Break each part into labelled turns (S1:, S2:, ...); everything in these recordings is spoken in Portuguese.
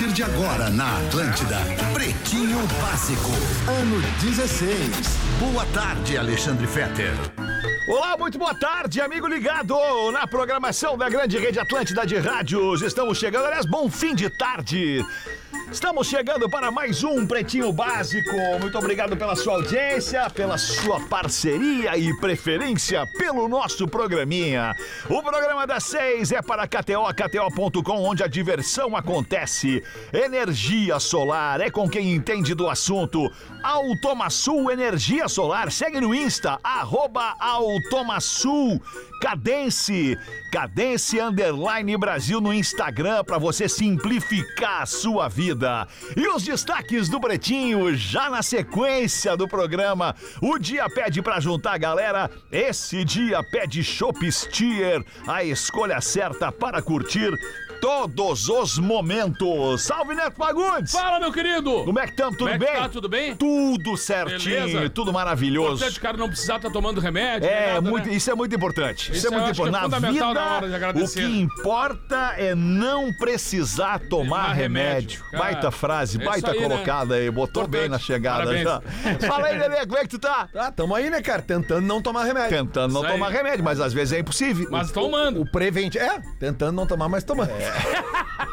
S1: Partir de agora na Atlântida, Pretinho Básico, ano 16. Boa tarde, Alexandre Fetter.
S2: Olá, muito boa tarde, amigo ligado na programação da grande rede Atlântida de rádios. Estamos chegando, aliás, bom fim de tarde. Estamos chegando para mais um Pretinho Básico. Muito obrigado pela sua audiência, pela sua parceria e preferência pelo nosso programinha. O programa das seis é para KTO, KTO.com, onde a diversão acontece. Energia solar é com quem entende do assunto. Automasul Energia Solar. Segue no Insta, arroba. Cadence, Cadence Underline Brasil no Instagram para você simplificar a sua vida. E os destaques do Pretinho já na sequência do programa. O dia pede para juntar a galera, esse dia pede Shop Steer, a escolha certa para curtir todos os momentos. Salve Neto Fagundes!
S3: Fala, meu querido!
S2: Como é que estamos? Tudo
S3: Como é que
S2: bem?
S3: tá? Tudo bem?
S2: Tudo certinho,
S3: Beleza.
S2: tudo maravilhoso.
S3: Importante o cara não precisar estar tomando remédio.
S2: É,
S3: nada,
S2: muito,
S3: né?
S2: isso é muito importante. Isso,
S3: Isso
S2: é muito
S3: é
S2: importante. Na
S3: fundamental
S2: vida,
S3: na hora de
S2: o que importa é não precisar tomar remédio.
S3: remédio.
S2: Baita frase,
S3: é
S2: baita
S3: aí, né?
S2: colocada aí. Botou
S3: Importante.
S2: bem na chegada já.
S3: Parabéns.
S2: Fala aí, Lelê, como é que tu tá?
S4: Ah, tamo aí, né, cara? Tentando não tomar remédio.
S2: Tentando não
S3: Isso aí.
S2: tomar remédio, mas às vezes é impossível.
S3: Mas tomando.
S4: O prevente. É, tentando não tomar, mas tomando.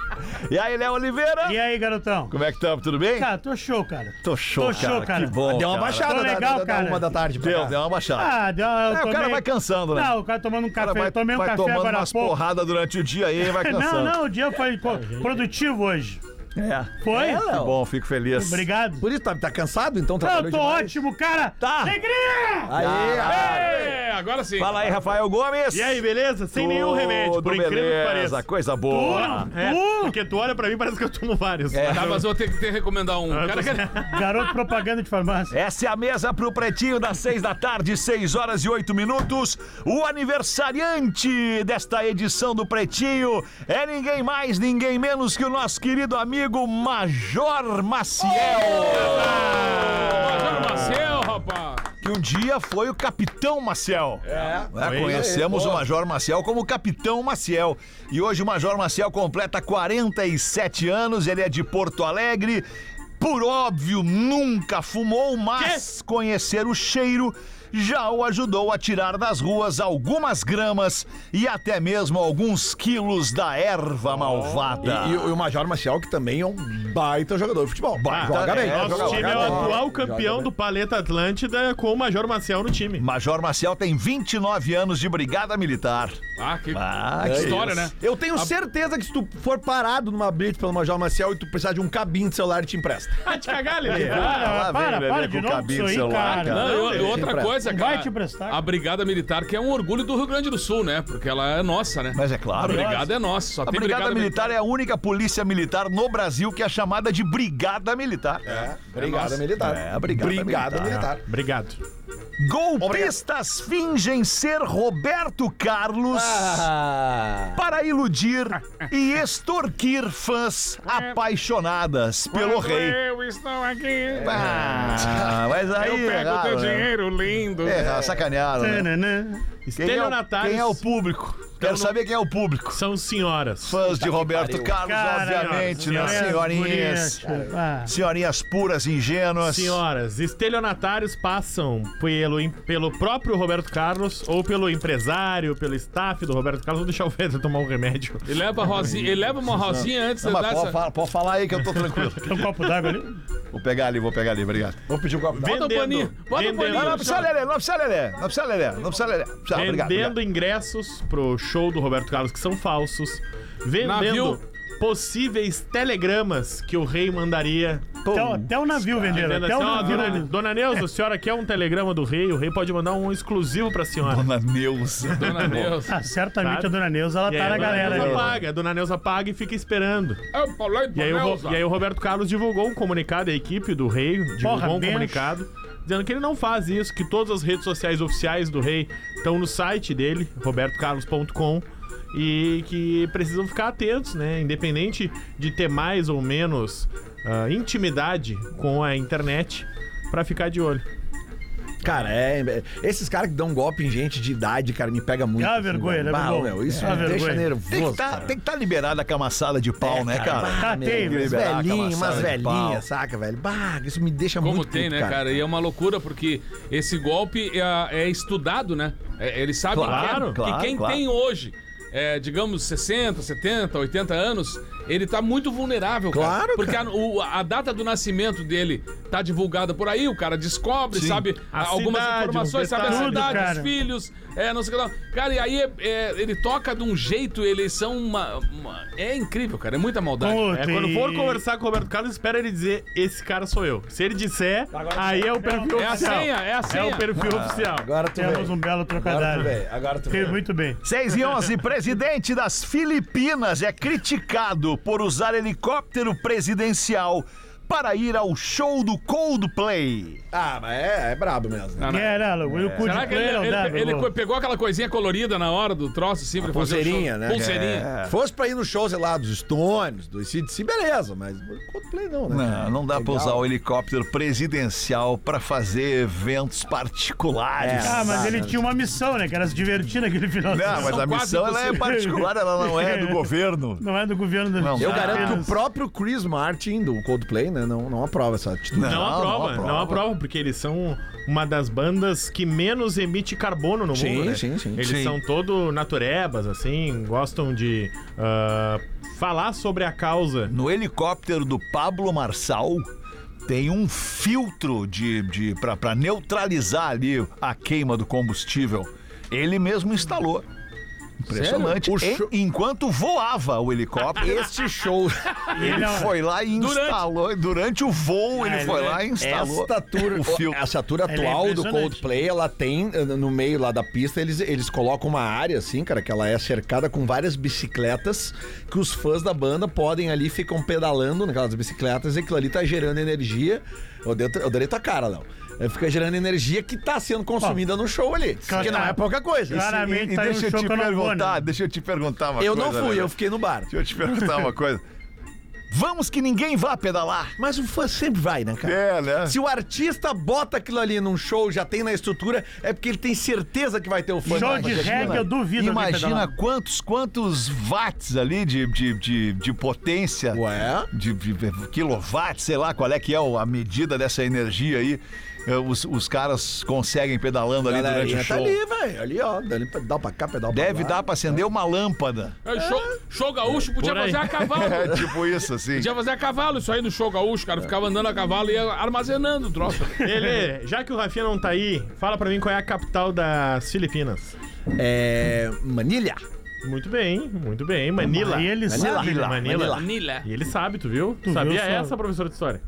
S2: E aí, Léo Oliveira?
S5: E aí, garotão?
S2: Como é que estamos? Tudo bem?
S5: Cara, tô show, cara.
S2: Tô show,
S5: tô
S2: cara.
S5: show, cara.
S2: Que bom,
S4: Deu uma
S2: cara.
S4: baixada
S5: Tô
S4: da,
S5: legal,
S4: da, da
S5: cara.
S4: uma da tarde.
S2: Deu, deu uma baixada.
S5: Ah, deu, eu
S2: É, o
S5: tomei...
S2: cara vai cansando, né?
S5: Não, o cara tomando um
S2: O cara
S5: café.
S2: vai,
S5: eu tomei um
S2: vai
S5: café
S2: tomando
S5: agora
S2: umas porradas durante o dia aí e vai
S5: Não,
S2: cansando.
S5: não, o dia foi co- produtivo hoje.
S2: É.
S5: Foi?
S4: É,
S2: Que bom, fico feliz.
S5: Obrigado.
S4: Por isso, tá, tá cansado, então?
S5: Não, tô
S4: demais?
S5: ótimo, cara.
S2: Tá.
S5: Alegria!
S4: Aí, ah,
S3: É, agora sim.
S2: Fala aí, Rafael Gomes.
S6: E aí, beleza? Sem nenhum remédio, por
S2: Tudo
S6: incrível que
S2: beleza,
S6: pareça.
S2: coisa boa.
S6: É, porque tu olha pra mim parece que eu tomo vários.
S2: É.
S3: Tá, mas eu vou ter que te recomendar um. Cara,
S6: tô-
S3: que-
S5: Garoto propaganda de farmácia.
S2: Essa é a mesa pro Pretinho das seis da tarde, seis horas e oito minutos. O aniversariante desta edição do Pretinho é ninguém mais, ninguém menos que o nosso querido amigo Major Maciel.
S3: Major Marcel, rapaz.
S2: Que um dia foi o Capitão Maciel. É.
S6: Foi
S2: Conhecemos o Major Maciel como Capitão Maciel. E hoje o Major Maciel completa 47 anos, ele é de Porto Alegre. Por óbvio, nunca fumou, mas conhecer o cheiro já o ajudou a tirar das ruas algumas gramas e até mesmo alguns quilos da erva malvada.
S4: E, e o Major Maciel, que também é um baita jogador de futebol.
S2: Baita,
S4: joga bem.
S2: é,
S6: Nosso time é o atual campeão do Paleta Atlântida com o Major Maciel no time.
S2: Major Maciel tem 29 anos de brigada militar.
S3: Ah, que
S2: Ah,
S3: que história,
S2: isso.
S3: né?
S4: Eu tenho certeza que se tu for parado numa blitz pelo Major Maciel e tu precisar de um cabinho de celular, ele te empresta.
S6: Ah, te cagar, Lelê.
S2: Ah,
S5: Para,
S2: vem o
S5: para,
S2: Lelê
S5: para de novo com
S2: de celular,
S5: cara.
S3: Não,
S2: Não,
S3: outra coisa, Cara.
S5: vai te emprestar.
S3: A Brigada Militar, que é um orgulho do Rio Grande do Sul, né? Porque ela é nossa, né?
S2: Mas é
S3: A
S2: claro.
S3: Brigada é nossa. Só
S2: A
S3: tem
S2: Brigada Militar é a única polícia militar no Brasil que é chamada de Brigada Militar. É,
S4: Brigada
S3: nossa.
S4: Militar.
S2: É, a Brigada
S4: Brigada
S2: Militar.
S4: Militar.
S6: Obrigado.
S2: Golpistas fingem ser Roberto Carlos
S4: Ah.
S2: para iludir e extorquir fãs apaixonadas pelo rei.
S3: Eu estou aqui.
S2: Ah, mas aí.
S3: Eu pego
S2: erraram,
S3: teu
S2: né?
S3: dinheiro lindo.
S2: É, sacanearam. Né? É o,
S6: Estelionatários
S2: quem é o público? Quero
S6: no-
S2: saber quem é o público.
S6: são senhoras.
S2: Fãs de Roberto
S4: pariu.
S2: Carlos,
S5: Cara,
S2: obviamente, né? Senhorinhas.
S5: bonitas. Ah.
S2: Senhorinhas puras, ingênuas.
S6: Senhoras, estelionatários passam pelo, pelo próprio Roberto Carlos ou pelo empresário, pelo staff do Roberto Carlos. Vou deixar o Pedro tomar um remédio.
S3: Ele leva, a rosinha, ele leva uma rosinha antes
S2: Não, mas pode,
S3: essa...
S2: falar, pode falar aí que eu tô tranquilo.
S5: Tem um copo d'água ali?
S2: Vou pegar ali, vou pegar ali, obrigado.
S4: Vou pedir um copo
S3: Bota o paninho, bota o
S6: vendendo,
S3: paninho.
S2: Não, não precisa lelê, não precisa lelê, não precisa lelê, não precisa obrigado,
S6: vendendo
S2: obrigado.
S6: ingressos pro show do Roberto Carlos que são falsos, vendendo
S3: Navio.
S6: possíveis telegramas que o rei mandaria
S5: Até, o- até o navio venderam.
S6: Dizendo
S5: Até
S6: assim,
S5: o
S6: ó,
S5: navio
S6: dona, dona Neuza, a senhora quer um telegrama do rei? O rei pode mandar um exclusivo pra senhora.
S2: Dona Neuza.
S3: Dona Deus.
S5: Ah, certamente
S6: Sabe?
S5: a dona Neuza, ela
S6: E aí
S5: tá
S6: a
S5: na
S6: dona
S5: galera
S6: Neuza
S5: ali.
S6: paga, a dona Neuza paga e fica esperando.
S3: Eu falei
S6: E aí, o,
S3: Neuza.
S6: e aí o Roberto Carlos divulgou um comunicado, a equipe do Rei divulgou
S5: Porra,
S6: um
S5: bencho.
S6: comunicado dizendo que ele não faz isso, que todas as redes sociais oficiais do Rei estão no site dele, robertocarlos.com, e que precisam ficar atentos, né? Independente de ter mais ou menos ah, intimidade com a internet, pra ficar de olho.
S4: Cara, é, é- esses caras que dão golpe em gente de idade, cara, me pega muito.
S5: É uma
S4: assim,
S5: vergonha, né, meu?
S4: meu, Isso
S5: É
S4: me deixa
S5: vergonha.
S4: nervoso.
S2: Tem que tá,
S4: cara.
S2: tem que estar liberada a camaçada de pau, né, cara?
S5: Tá, tem,
S4: velhinhas, umas velhinhas, saca, velho? Bah, isso me deixa
S3: Como
S4: muito
S3: tem,
S4: puto,
S3: né, cara? E é uma loucura porque esse golpe é, é estudado, né? É, eles sabem
S6: Claro,
S3: que,
S2: claro,
S3: que quem
S2: claro.
S3: tem hoje, é, digamos, 60, 70, 80 anos, ele tá muito vulnerável, cara.
S4: Claro,
S3: Porque
S4: cara.
S3: A, o- a data do nascimento dele tá divulgada por aí, o cara descobre,
S2: Sim.
S3: sabe
S6: A
S3: algumas
S6: cidade,
S3: informações, sabe a cidade, os filhos, é, não sei o que lá. Cara, e aí é- é, ele toca de um jeito, eles são uma, uma- É incrível, cara, é muita maldade.
S5: Puta,
S6: É, quando for conversar com o Roberto Carlos, espera ele dizer: esse cara sou eu. Se ele disser, aí é o perfil
S3: É a
S6: oficial.
S3: senha, é a
S6: É
S3: senha.
S6: o perfil oficial.
S4: Agora tu
S5: Temos um belo
S4: Agora tu
S5: trocadilho.
S4: Agora tu
S5: Fez
S4: veio.
S5: muito bem.
S2: 6 e 11, presidente das Filipinas é criticado por usar helicóptero presidencial para ir ao show do Coldplay.
S4: Ah, mas é, é brabo mesmo. né?
S3: Não, não.
S5: É, não, o cu de
S3: Será que ele,
S5: dá,
S3: ele- ele pegou aquela coisinha colorida na hora do troço, assim, pra fazer o
S4: Pulseirinha,
S3: show?
S4: né?
S3: Pulseirinha.
S4: Se fosse pra ir no show, sei lá, dos Stones, do ICDC, beleza, mas Coldplay não, né?
S2: Não, não dá pra usar o helicóptero presidencial para fazer eventos particulares.
S4: É.
S5: Ah, mas ele
S4: né?
S5: tinha uma missão, né? Que era se divertir naquele final de
S2: Não,
S5: semana.
S2: mas
S3: São
S2: a
S3: quase
S2: missão ela é
S3: impossíveis.
S2: particular, ela não é do governo.
S5: Não é do governo do
S2: Não,
S4: Eu
S2: Ah,
S4: garanto que o próprio Chris Martin do Coldplay, né, não, não aprova essa atitude.
S6: Não,
S2: Não,
S6: aprova,
S2: não
S6: não
S2: aprova.
S6: aprova, porque eles são uma das bandas que menos emite carbono no
S4: Sim,
S6: mundo, né?
S4: sim, sim.
S6: Eles
S2: Sim.
S6: são todo naturebas, assim, gostam de ah, falar sobre a causa.
S2: No helicóptero do Pablo Marçal tem um filtro de, de para neutralizar ali a queima do combustível. Ele mesmo instalou. Impressionante.
S4: O show-
S2: Enquanto voava o helicóptero,
S4: Este show,
S2: ele
S5: Não,
S2: foi lá e
S3: Durante-
S2: instalou. Durante o voo, ele
S5: Ah,
S2: foi
S5: ele-
S2: lá e instalou
S4: esta tour,
S2: o
S4: essa tour
S5: Ele é
S4: atual do
S5: impressionante.
S4: Coldplay, ela tem eh, no meio lá da pista, eles, eles colocam uma área assim, cara, que ela é cercada com várias bicicletas que os fãs da banda podem ali ficam pedalando naquelas bicicletas e aquilo ali tá gerando energia. Eu dei, eu dei tua cara, Léo. Eh, Fica gerando energia que tá sendo consumida no show ali.
S5: Claro.
S4: Que não é pouca coisa.
S5: Claramente
S2: E
S5: tá um
S2: deixa eu
S5: show
S2: te
S5: eu não vou,
S2: perguntar,
S5: né?
S2: deixa eu te perguntar uma
S4: Eu
S2: coisa.
S4: não fui,
S2: né?
S4: eu fiquei no bar.
S2: Deixa eu te perguntar uma coisa. Vamos que ninguém vá pedalar.
S4: Mas o fã sempre vai, né, cara?
S2: É, né?
S4: Se o artista bota aquilo ali num show, já tem na estrutura, é porque ele tem certeza que vai ter o fã.
S5: Show de reggae, eu duvido.
S2: Imagina quantos, quantos watts ali de, de, de, de potência.
S4: Ué?
S2: De, de quilowatts, sei lá qual é que é a medida dessa energia aí. Eh, Os, os caras conseguem pedalando ali durante o
S4: tá
S2: show.
S4: ali, velho. Ali, ó. Dali pra- Dá pra cá, pedal pra
S2: Deve
S4: lá.
S2: dar pra acender uma lâmpada.
S3: É, Show, show gaúcho podia
S6: Por aí.
S3: fazer a cavalo.
S2: É tipo isso, assim.
S3: Podia fazer a cavalo, isso aí no show gaúcho, cara. Ficava andando a cavalo e ia armazenando o troço.
S6: Ele, já que o Rafinha não tá aí, fala pra mim qual é a capital das Filipinas.
S4: É. Manilha.
S6: Muito bem, muito bem. Manila.
S5: Aí ele
S4: Manila.
S5: sabe, né?
S6: Manila.
S4: Manila.
S3: Manila.
S6: E ele sabe, tu viu?
S5: Tu
S6: Sabia
S5: viu
S6: essa, professor de história?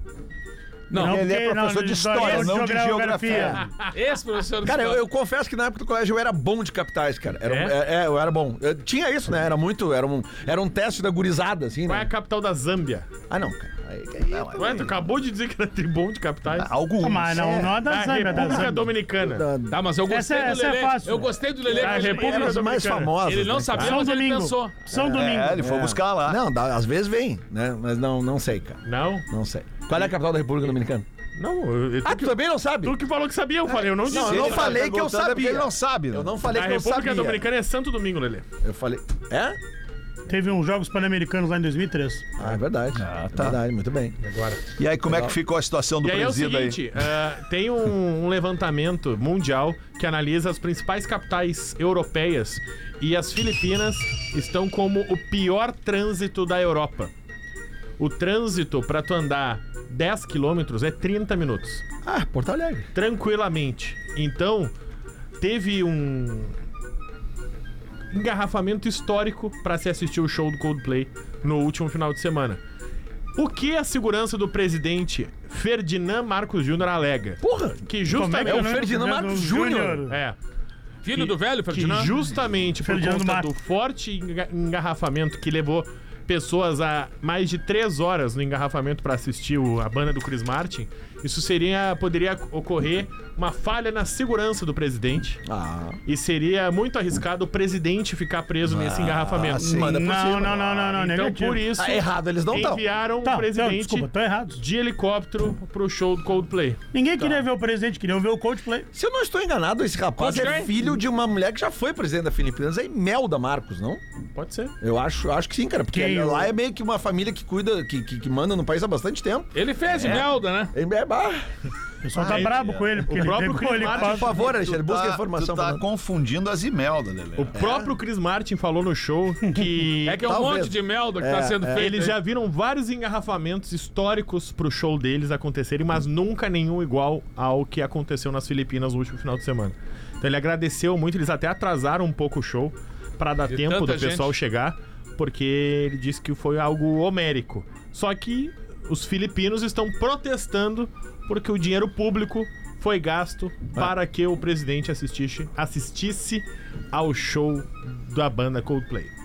S3: Não,
S5: Não,
S2: Ele é
S5: porque
S2: professor de história, não de geografia.
S3: esse professor...
S4: Cara, eu, eu confesso que na época do colégio eu era bom de capitais, cara. Era,
S6: É?
S4: é? é, eu era bom. Eu tinha isso, né? Era muito. Era um, era um teste da gurizada, assim,
S6: Qual é
S4: né?
S6: a capital da Zâmbia?
S4: Ah, não, cara. Aí, aí, aí,
S6: Ué, tu acabou de dizer que era tribom de capitais.
S2: Alguns.
S5: Mas não, não é da
S6: A
S5: Zâmbia, é da
S6: República
S5: Zâmbia.
S6: Dominicana.
S4: da-
S3: Tá, mas eu gostei
S5: Essa é-
S3: do
S5: essa é
S3: Lelê.
S5: fácil.
S3: Eu gostei do Lelê.
S6: A
S3: que ele-
S6: República
S4: Eram as mais
S6: Dominicana.
S4: famosas.
S3: Ele não
S4: né,
S3: sabia,
S5: São
S3: mas ele
S5: Domingo.
S3: pensou.
S5: São Domingo.
S2: É, ele foi
S4: É.
S2: buscar lá.
S4: Não, dá- às vezes vem, né? Mas não, não sei, cara.
S6: Não?
S4: Não sei. Qual é a capital da República Dominicana?
S6: Não, eu, eu,
S4: Ah,
S6: tu, que,
S4: também não sabe?
S6: tu que falou que sabia, eu falei, eu não disse.
S4: Não, eu não
S2: tá
S4: falei que eu
S2: perguntando é porque
S4: sabia.
S2: Ele não sabe. né?
S4: Eu não falei
S6: A
S4: que eu
S6: República
S4: sabia.
S6: Dominicana é Santo Domingo, Lelê.
S4: Eu falei. É?
S5: Teve uns Jogos Pan-Americanos lá em 2003.
S4: Ah, é verdade. Ah,
S2: tá.
S4: É verdade, muito bem.
S6: Agora.
S2: E aí, como é que ficou a situação do
S6: E aí é o
S2: presídio aí?
S6: seguinte, ah, tem um, um levantamento mundial que analisa as principais capitais europeias e as Filipinas estão como o pior trânsito da Europa. O trânsito para tu andar 10 quilômetros é 30 minutos.
S4: Ah, Porto Alegre.
S6: tranquilamente. Então, teve um engarrafamento histórico para se assistir o show do Coldplay no último final de semana. O que a segurança do presidente Ferdinand Marcos Júnior alega?
S4: Porra!
S6: Que
S5: é
S6: justamente.
S5: que
S4: É o Ferdinand Marcos Júnior.
S6: É.
S3: Filho do velho,
S6: Que
S3: Ferdinand?
S6: justamente por conta
S5: Marcos.
S6: do forte enga- engarrafamento que levou pessoas a mais de três horas no engarrafamento para assistir o- a banda do Chris Martin, isso seria poderia ocorrer uma falha na segurança do presidente
S4: Ah,
S6: e seria muito arriscado o presidente ficar preso nesse engarrafamento.
S4: manda por
S5: Não,
S4: cima.
S5: não, não, não, não,
S6: Então
S5: negativo.
S6: por isso
S4: Tá errado, eles não estão.
S6: enviaram
S5: Tá,
S6: o
S5: não,
S6: presidente
S5: desculpa, tô errado.
S6: de helicóptero pro show do Coldplay.
S5: Ninguém queria ver o presidente, queria ver o Coldplay.
S4: Se eu não estou enganado, esse rapaz é
S3: Coldplay?
S4: filho de uma mulher que já foi presidente da Filipinas, é Imelda Marcos, não?
S6: Pode ser.
S4: Eu acho, acho que sim, cara, porque
S5: Quem,
S4: lá é meio que uma família que cuida, que, que, que manda no país há bastante tempo.
S3: Ele fez Imelda, né?
S4: É, é, bah,
S5: O pessoal tá brabo
S6: é.
S5: com ele, porque
S6: O próprio Chris
S5: ele
S6: Martin,
S4: por favor, Alexandre, busca
S2: tá,
S4: informação.
S2: Tu tá confundindo as Imelda, Lelê.
S6: O próprio Chris Martin falou no show que
S3: É que é um
S4: Talvez.
S3: monte de Imelda que
S4: É,
S3: tá sendo
S4: é.
S3: feito.
S6: Eles já viram vários engarrafamentos históricos pro show deles acontecerem, mas nunca nenhum igual ao que aconteceu nas Filipinas no último final de semana. Então ele agradeceu muito, eles até atrasaram um pouco o show pra dar
S3: De
S6: tempo do
S3: tanta
S6: pessoal
S3: gente.
S6: chegar, porque ele disse que foi algo homérico. Só que os filipinos estão protestando porque o dinheiro público foi gasto para que o presidente assistisse, assistisse ao show da banda Coldplay.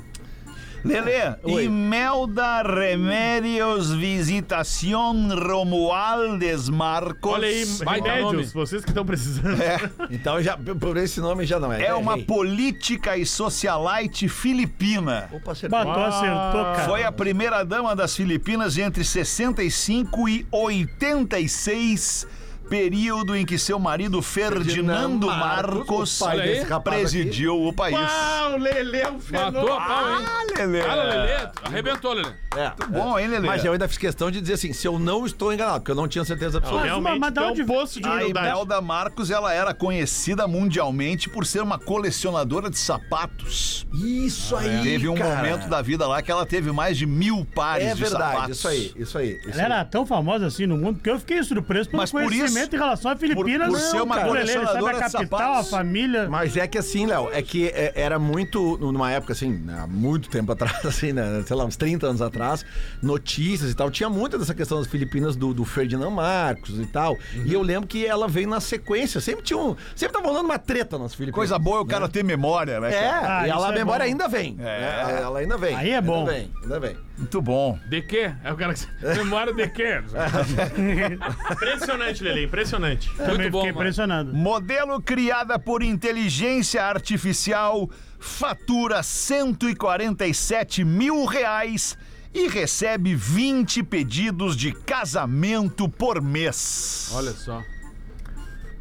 S2: Lelê, Imelda Remédios Visitación Romualdes Marcos.
S6: Olha aí,
S3: Baita
S6: remédios,
S3: nome.
S6: vocês que estão precisando.
S4: Então, já, por esse nome já não é.
S2: É uma
S4: errei.
S2: política e socialite filipina.
S4: Opa, acertou.
S5: Batou, acertou, cara.
S2: Foi a primeira dama das Filipinas entre 65 e 86, período em que seu marido Ferdinando Marcos,
S4: o pai
S3: aí.
S4: rapaz
S2: presidiu o país.
S6: Uau, Lele é um
S3: Matou a pau, hein?
S2: Ah, Lelê.
S3: Fala, Lelê. Arrebentou, Lelê.
S4: aqui. É.
S2: Bom, hein, Lelê?
S4: Mas eu ainda fiz questão de dizer assim, se eu não estou enganado, porque eu não tinha certeza absoluta.
S5: Mas da
S6: tu é um poço de
S2: A
S6: humildade.
S2: Imelda Marcos, ela era conhecida mundialmente por ser uma colecionadora de sapatos.
S4: Isso aí,
S2: Teve um
S4: cara.
S2: momento da vida lá que ela teve mais de mil pares
S4: É
S2: de
S4: verdade,
S2: sapatos.
S4: isso aí, isso aí. Isso
S5: Ela era tão famosa assim no mundo que eu fiquei surpreso pelo
S2: Mas por
S5: conhecimento em relação à Filipinas.
S2: por ser uma
S5: cara. Ele sabe
S2: colecionadora
S5: a
S2: de
S5: capital, a família.
S4: Mas é que assim, Léo, é que é, era muito, numa época assim, há muito tempo atrás, assim, né, sei lá, uns 30 anos atrás, notícias e tal, tinha muita dessa questão das Filipinas do, do Ferdinand Marcos e tal. E eu lembro que ela veio na sequência, sempre tinha um, sempre tava rolando uma treta nas Filipinas.
S2: Coisa boa é o cara ter memória, né,
S4: É?
S5: Ah,
S4: e ela, a
S5: é
S4: memória
S5: bom.
S4: ainda vem.
S2: É.
S4: É, ela ainda vem.
S5: Aí é bom.
S4: Ainda vem, ainda vem.
S2: Muito bom.
S3: De quê? É o cara que. Memória de quê?
S6: Impressionante, Lele, impressionante.
S5: Também
S3: bom,
S5: fiquei
S3: mano.
S5: impressionado.
S2: Modelo criada por inteligência artificial fatura 147 mil reais e recebe 20 pedidos de casamento por mês.
S3: Olha só.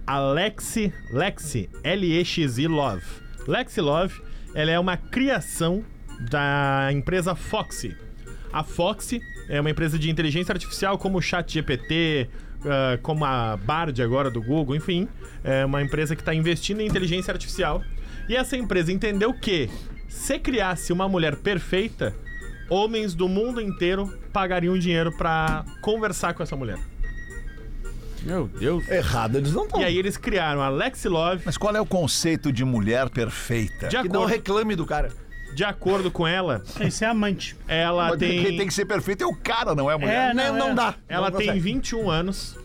S6: A Lexi, Lexi, L-E-X-I Love. Lexi Love, ela é uma criação da empresa Foxy. A Foxy é uma empresa de inteligência artificial como o ChatGPT, ah, como a Bard agora do Google, enfim. É uma empresa que está investindo em inteligência artificial. E essa empresa entendeu que se criasse uma mulher perfeita, homens do mundo inteiro pagariam dinheiro para conversar com essa mulher.
S3: Meu Deus.
S4: Errado, eles não estão.
S6: E aí eles criaram a Lexi Love.
S2: Mas qual é o conceito de mulher perfeita?
S6: De
S4: Que não
S6: acordo,
S4: reclame do cara.
S6: De acordo com ela,
S5: Esse é amante.
S6: ela
S2: Mas Quem
S6: tem,
S2: tem que ser perfeito é o cara, não é a mulher.
S5: É, não,
S4: não,
S5: é.
S4: dá.
S6: ela
S4: não
S6: tem
S4: consegue.
S6: 21 anos,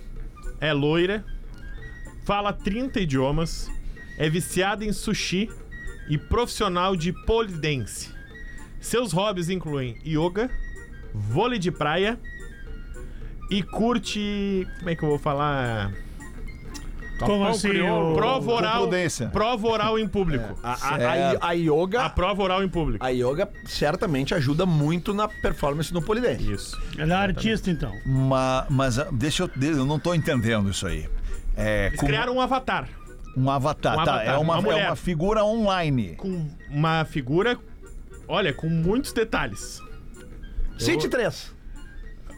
S6: é loira, fala 30 idiomas, é viciada em sushi e profissional de pole dance. Seus hobbies incluem yoga, vôlei de praia e curte, como é que eu vou falar?
S5: Como assim?
S3: crioulo.
S5: o-
S6: Prova oral, prova oral em público.
S4: A, a-
S2: Certo.
S4: a- a yoga.
S6: A prova oral em público.
S4: A yoga certamente ajuda muito na performance no polidense.
S6: Isso.
S5: Ela é artista, então.
S2: Ma- mas ah, deixa eu. Eu não tô entendendo isso aí. É,
S6: Eles
S2: com
S6: criaram um avatar
S2: um avatar,
S6: um
S2: tá?
S6: avatar,
S2: é, uma,
S6: uma
S2: é uma figura online.
S6: com uma figura, olha, com muitos detalhes.
S4: Cite três.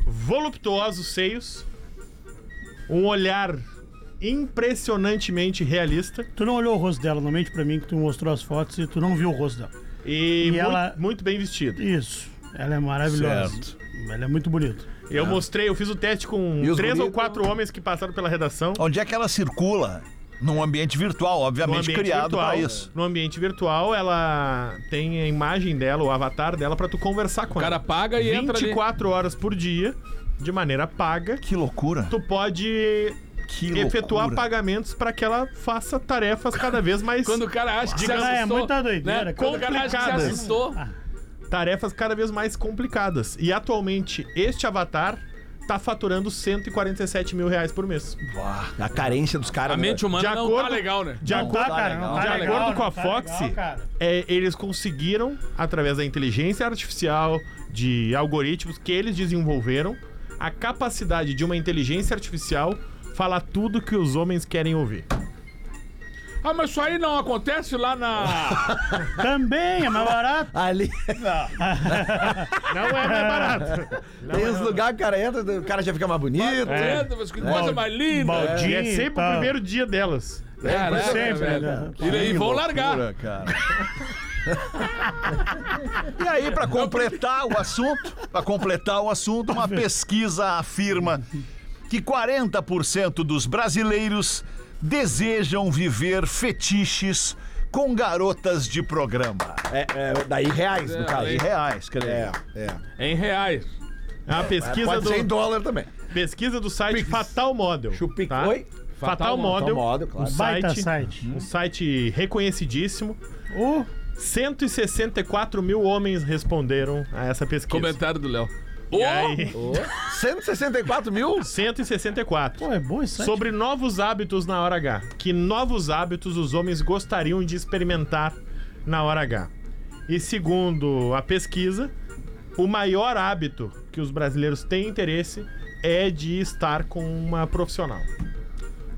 S6: voluptuosos seios, um olhar impressionantemente realista
S5: Tu não olhou o rosto dela, não mente pra mim que tu mostrou as fotos e tu não viu o rosto dela.
S6: e,
S5: E
S6: muito,
S5: ela-
S6: muito bem vestido.
S5: Isso. Ela é maravilhosa.
S2: Certo.
S5: Ela é muito bonita.
S6: Eu mostrei, eu fiz o teste com
S4: E
S6: três ou
S4: bonitos?
S6: quatro homens que passaram pela redação.
S2: Onde é que ela circula? Num ambiente virtual, obviamente
S6: ambiente
S2: criado pra isso.
S6: No ambiente virtual, ela tem a imagem dela, o avatar dela, pra tu conversar com
S3: O cara
S6: ela.
S3: paga e entra ali.
S6: 24 horas por dia, de maneira paga,
S2: Que loucura.
S6: tu pode
S2: Que
S6: efetuar
S2: loucura.
S6: pagamentos pra que ela faça tarefas cada vez mais
S3: Quando o cara acha que se
S5: Ah, é
S3: assustou.
S5: muita doideira,
S3: Né? Quando o cara acha que se assustou.
S6: tarefas cada vez mais complicadas. E atualmente este avatar tá faturando 147 mil reais por mês.
S4: A carência dos caras.
S3: A
S4: né?
S3: mente humana
S6: De
S3: não
S6: acordo-
S3: tá legal, né?
S6: De,
S5: Não
S6: acordo,
S5: tá, não tá
S6: de
S5: legal,
S6: acordo com a
S5: não tá
S6: Fox,
S5: legal,
S6: é, eles conseguiram, através da inteligência artificial, de algoritmos que eles desenvolveram, a capacidade de uma inteligência artificial falar tudo que os homens querem ouvir.
S3: Ah, mas isso aí não acontece lá na.
S5: Também é mais barato.
S4: Ali
S6: Não é mais barato.
S4: tem uns lugares que o cara entra, o cara já fica mais bonito.
S3: É, mas que coisa mais linda.
S5: Baldinho
S6: E é sempre o
S5: tal.
S6: primeiro dia delas.
S3: Caraca,
S5: sempre,
S3: velho.
S5: né?
S3: E, e vão largar.
S2: Loucura, cara. e aí, pra completar o assunto, para completar o assunto, uma pesquisa afirma que 40% dos brasileiros desejam viver fetiches com garotas de programa.
S4: É, é, daí reais, no caso.
S2: Aí, reais, creio.
S4: É, é.
S3: Em reais.
S6: É uma pesquisa
S4: Pode
S6: do,
S4: ser em dólar também.
S6: pesquisa do site Fatal Model.
S4: Chupic.
S6: tá?
S4: Oi?
S6: Fatal,
S3: Fatal
S6: Model.
S4: Model,
S6: um
S4: claro.
S5: Baita
S6: site,
S5: site.
S6: um site reconhecidíssimo.
S5: Uh,
S6: 164 mil homens responderam a essa pesquisa.
S3: Comentário do Léo.
S6: E aí,
S4: 164 mil?
S6: 164.
S5: pô, é bom esse site.
S6: Sobre novos hábitos na hora H. Que novos hábitos os homens gostariam de experimentar na hora H? E segundo a pesquisa, o maior hábito que os brasileiros têm interesse é de estar com uma profissional.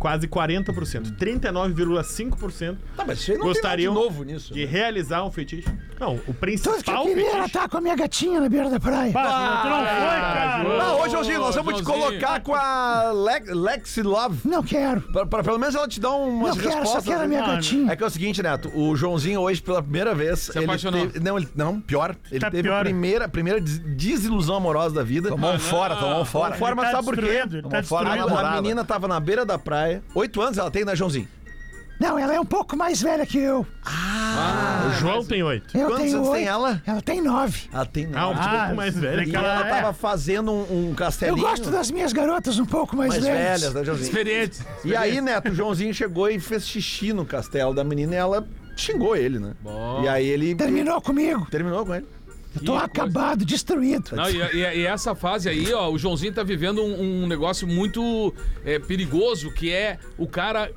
S6: Quase 40%. 39,5%
S4: Tá, mas você não
S6: gostariam
S4: tem nada de novo nisso.
S6: de
S4: né?
S6: realizar um fetiche. Não, o principal
S7: Eu queria
S6: fetiche...
S7: estar com a minha gatinha na beira da praia.
S5: Bah, tu não foi, cara.
S4: Não, hoje, Joãozinho, nós vamos te
S3: Joãozinho.
S4: colocar com a Le Lexi Love.
S7: Não quero.
S4: Pra, pra pelo menos ela te dá umas
S7: Não quero,
S4: respostas.
S7: só quero a minha
S5: Mano,
S7: gatinha.
S4: É que é o seguinte, Neto, o Joãozinho hoje, pela primeira vez. ele
S3: apaixonou.
S4: teve- não, ele, não, pior. Ele
S5: Tá
S4: teve
S5: pior.
S4: a primeira, primeira des- desilusão amorosa da vida.
S2: Tomou um fora, tomou um fora.
S4: Tomou fora, mas
S5: Ele tá
S4: sabe por quê?
S5: destruído, ele tá
S2: fora,
S5: destruído.
S2: namorada.
S4: A menina tava na beira da praia. Oito anos ela tem, né, Joãozinho?
S7: Não, ela é um pouco mais velha que eu.
S6: o João tem oito.
S7: Eu
S4: Quantos
S7: tenho
S4: anos tem
S7: oito.
S4: ela?
S7: Ela tem nove.
S4: Ela tem
S6: Ah, um
S4: nove.
S6: pouco mais velho.
S5: tem
S4: E
S5: que
S4: ela
S5: é.
S4: tava fazendo um, um
S7: Eu
S4: castelinho.
S7: gosto das minhas garotas um pouco mais,
S4: mais
S7: velhas.
S4: velhas, né, Joãozinho?
S3: Experientes.
S4: E aí, Neto, o Joãozinho chegou e fez xixi no castelo da menina e ela xingou ele, né? E aí ele
S7: Terminou comigo.
S4: terminou com ele.
S7: Eu tô
S3: Que
S7: acabado, destruído.
S3: Não, e, e- e essa fase aí, ó, o Joãozinho tá vivendo um, um negócio muito é, perigoso, que é o cara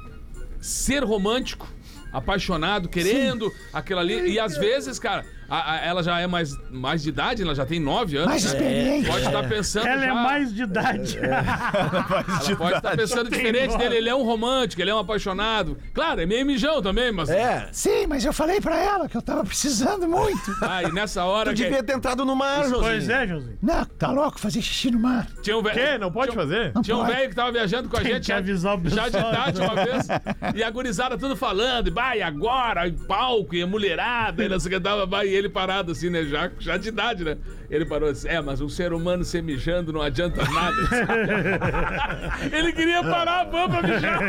S3: ser romântico, apaixonado, querendo aquilo ali. E às vezes, cara, a- a- ela já é mais, mais de idade, ela já tem nove anos.
S7: Mais
S3: né?
S7: experiente.
S3: Pode estar pensando.
S5: Ela é
S3: já-
S5: mais de idade.
S3: ela pode estar pensando diferente dele. Ele é um romântico, ele é um apaixonado. Claro, é meio mijão também, mas.
S4: É.
S7: Sim, mas eu falei pra ela que eu tava precisando muito.
S3: Ah, e nessa hora.
S4: Tu
S3: que-
S4: devia ter entrado no mar, Joãozinho.
S5: Pois é, Joãozinho.
S7: Não, tá louco fazer xixi no mar.
S3: Tinha um velho.
S6: Quê? Não pode
S3: tinha-
S6: fazer?
S3: Tinha um
S7: pode.
S3: velho que tava viajando com a
S5: Tem
S3: gente
S5: que
S3: já,
S5: avisar o
S3: já de
S5: pessoal.
S3: idade uma vez. E a gurizada tudo falando, e vai agora, e palco, e a mulherada, e não sei o que dava, vai, e ele parado assim, né? Já, já de idade, né? Ele parou assim, é, mas um ser humano se mijando não adianta nada. ele queria parar a van pra mijar.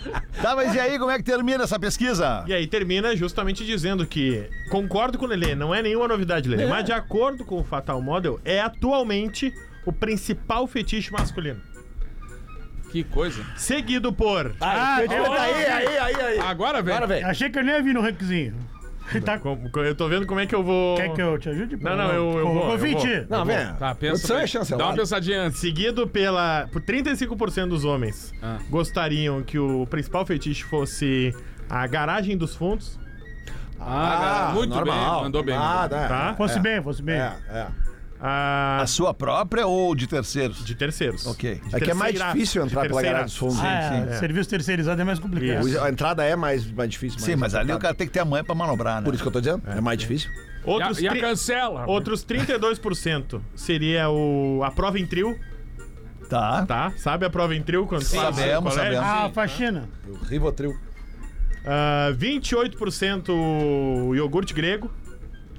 S2: Tá, mas e aí, como é que termina essa pesquisa?
S6: E aí termina justamente dizendo que concordo com o Lelê, não é nenhuma novidade, Lelê, mas de acordo com o Fatal Model, é atualmente o principal fetiche masculino.
S3: Que coisa.
S6: Seguido por.
S5: Ah,
S4: aí, aí, aí, aí.
S3: Agora, velho.
S4: Agora, velho.
S5: Achei que eu nem ia vir no rankzinho. Tá,
S6: Eu tô vendo como é que eu vou.
S5: Quer que eu te ajude?
S6: Não, não, eu- eu vou, eu
S5: ti.
S4: Não, vem.
S3: Tá, pensa.
S4: Produção é chancelada.
S3: Dá uma pensadinha antes.
S6: Seguido pela. Por 35% dos homens
S3: Ah.
S6: gostariam que o principal fetiche fosse a garagem dos fundos.
S3: Ah, muito
S4: normal.
S3: bem, mandou bem.
S4: Ah,
S3: mandou bem.
S4: tá.
S6: Tá?
S5: Fosse bem, fosse bem.
S4: É, é.
S6: A,
S2: A sua própria ou de terceiros?
S6: de terceiros.
S2: Ok.
S6: De
S4: É que é mais difícil entrar pela garagem dos fundos.
S5: Ah, é, serviço terceirizado é mais complicado.
S6: Isso.
S4: A entrada é mais, mais difícil.
S2: Sim,
S4: mais
S2: mas ali o cara tem que ter a mãe pra manobrar, né?
S4: Por isso que eu tô dizendo. É, mais difícil.
S6: Outros,
S3: E a, e a cancela.
S6: outros 32% seria o, a prova em trio,
S2: Tá.
S6: tá? Sabe a prova em trio quando faz no
S2: sabemos, sabemos.
S5: Ah,
S3: Sim.
S5: faxina.
S4: O Rivotril.
S6: Ah, 28% o iogurte grego,